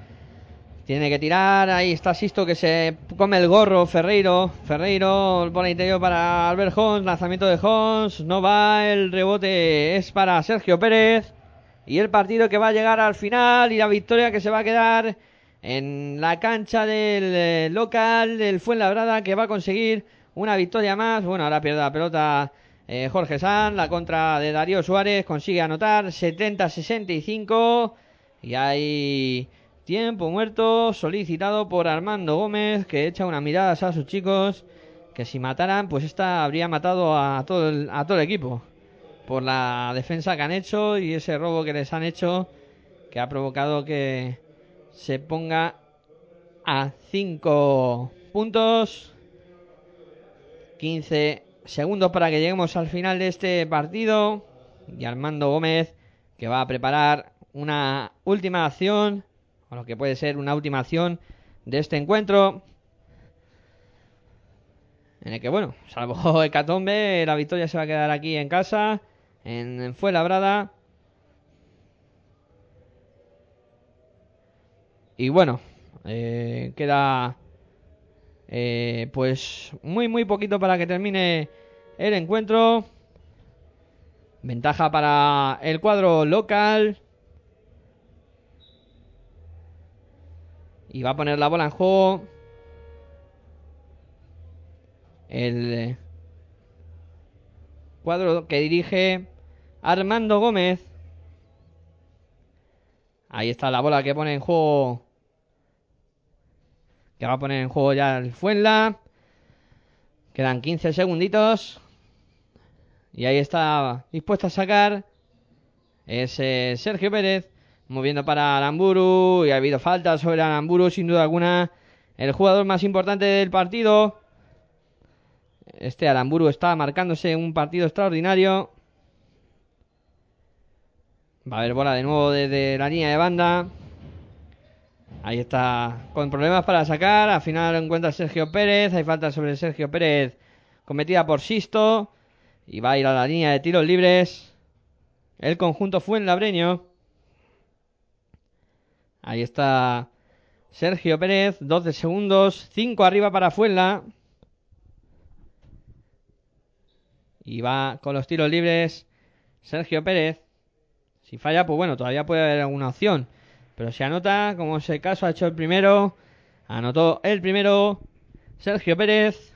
Tiene que tirar. Ahí está Sisto que se come el gorro. Ferreiro. Ferreiro el interior para Albert Hons. Lanzamiento de Hons. No va. El rebote es para Sergio Pérez. Y el partido que va a llegar al final. Y la victoria que se va a quedar en la cancha del eh, local del Fuenlabrada. Que va a conseguir una victoria más. Bueno, ahora pierde la pelota eh, Jorge Sanz. La contra de Darío Suárez. Consigue anotar 70-65. Y hay tiempo muerto solicitado por Armando Gómez, que echa una mirada a sus chicos, que si mataran, pues esta habría matado a todo el, a todo el equipo. Por la defensa que han hecho y ese robo que les han hecho, que ha provocado que se ponga a 5 puntos. 15 segundos para que lleguemos al final de este partido. Y Armando Gómez, que va a preparar una última acción, o lo que puede ser una última acción de este encuentro. En el que, bueno, salvo Hecatombe, la victoria se va a quedar aquí en casa, en Fuenlabrada. Y bueno, eh, queda eh, pues muy muy poquito para que termine el encuentro. Ventaja para el cuadro local. Y va a poner la bola en juego. El eh, cuadro que dirige Armando Gómez. Ahí está la bola que pone en juego. Que va a poner en juego ya el Fuenla. Quedan 15 segunditos. Y ahí está dispuesto a sacar. Es eh, Sergio Pérez. Moviendo para Aramburu. Y ha habido falta sobre Aramburu, sin duda alguna. El jugador más importante del partido. Este Aramburu está marcándose un partido extraordinario. Va a haber bola de nuevo desde la línea de banda. Ahí está con problemas para sacar. Al final encuentra Sergio Pérez. Hay falta sobre Sergio Pérez cometida por Sisto. Y va a ir a la línea de tiros libres. El conjunto Fuenlabreño. Ahí está Sergio Pérez. 12 segundos. 5 arriba para Fuenla. Y va con los tiros libres Sergio Pérez. Si falla, pues bueno, todavía puede haber alguna opción. Pero si anota, como es el caso, ha hecho el primero. Anotó el primero Sergio Pérez.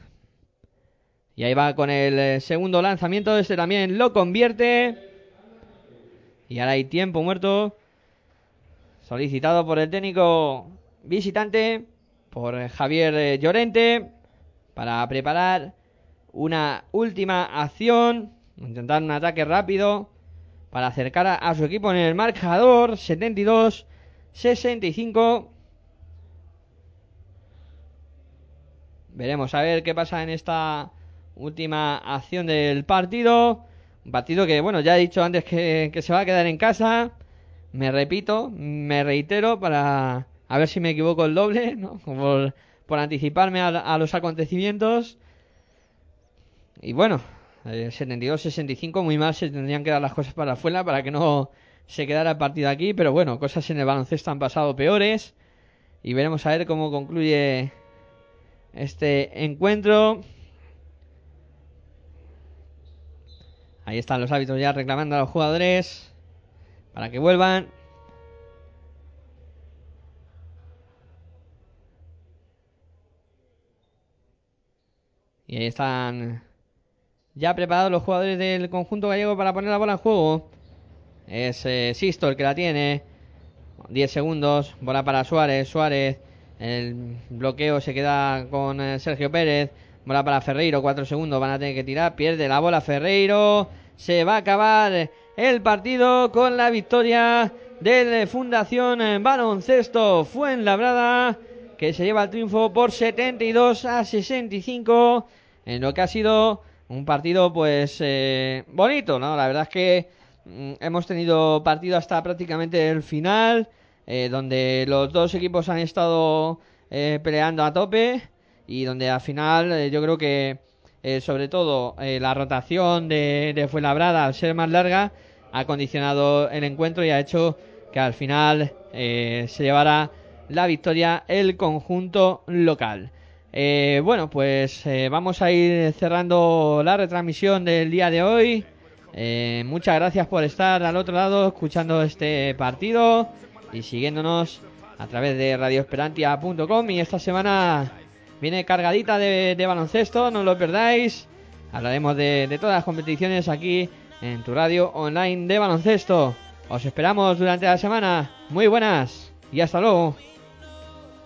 Y ahí va con el eh, segundo lanzamiento. Este también lo convierte. Y ahora hay tiempo muerto. Solicitado por el técnico visitante. Por Javier eh, Llorente. Para preparar una última acción. Intentar un ataque rápido. Para acercar a, su equipo en el marcador. 72-65. Veremos a ver qué pasa en esta última acción del partido. Un partido que, bueno, ya he dicho antes que, se va a quedar en casa. Me repito, me reitero para a ver si me equivoco el doble, ¿no? Por, por anticiparme a los acontecimientos. Y bueno, eh, 72-65, muy mal se tendrían que dar las cosas para afuera para que no se quedara el partido aquí. Pero bueno, cosas en el baloncesto han pasado peores. Y veremos a ver cómo concluye este encuentro. Ahí están los árbitros ya reclamando a los jugadores para que vuelvan. Y ahí están ya preparados los jugadores del conjunto gallego para poner la bola en juego. Es eh, Sisto el que la tiene. 10 segundos, bola para Suárez. Suárez, el bloqueo se queda con eh, Sergio Pérez. Bola para Ferreiro, 4 segundos, van a tener que tirar. Pierde la bola Ferreiro. Se va a acabar el partido con la victoria del Fundación Baloncesto Fuenlabrada. Que se lleva el triunfo por 72 a 65. En lo que ha sido un partido, pues, eh, bonito, ¿no? La verdad es que mm, hemos tenido partido hasta prácticamente el final, eh, donde los dos equipos han estado eh, peleando a tope y donde al final yo creo que, sobre todo, la rotación de, de Fuenlabrada, al ser más larga, ha condicionado el encuentro y ha hecho que al final se llevara la victoria el conjunto local. Eh, bueno, pues eh, vamos a ir cerrando la retransmisión del día de hoy. Eh, muchas gracias por estar al otro lado escuchando este partido y siguiéndonos a través de radioesperantia.com y esta semana viene cargadita de, baloncesto, no lo perdáis. Hablaremos de todas las competiciones aquí en tu radio online de baloncesto. Os esperamos durante la semana. Muy buenas y hasta luego.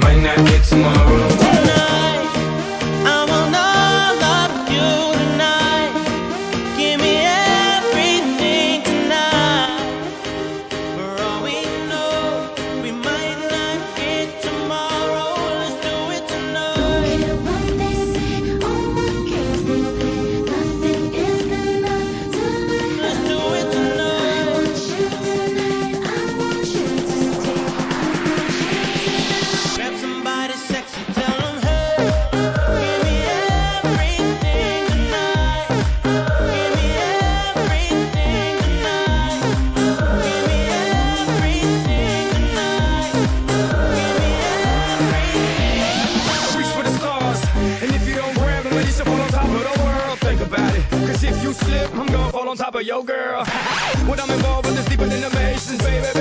Might not get tomorrow. but yo girl. what I'm involved with is deeper than the Masons, baby.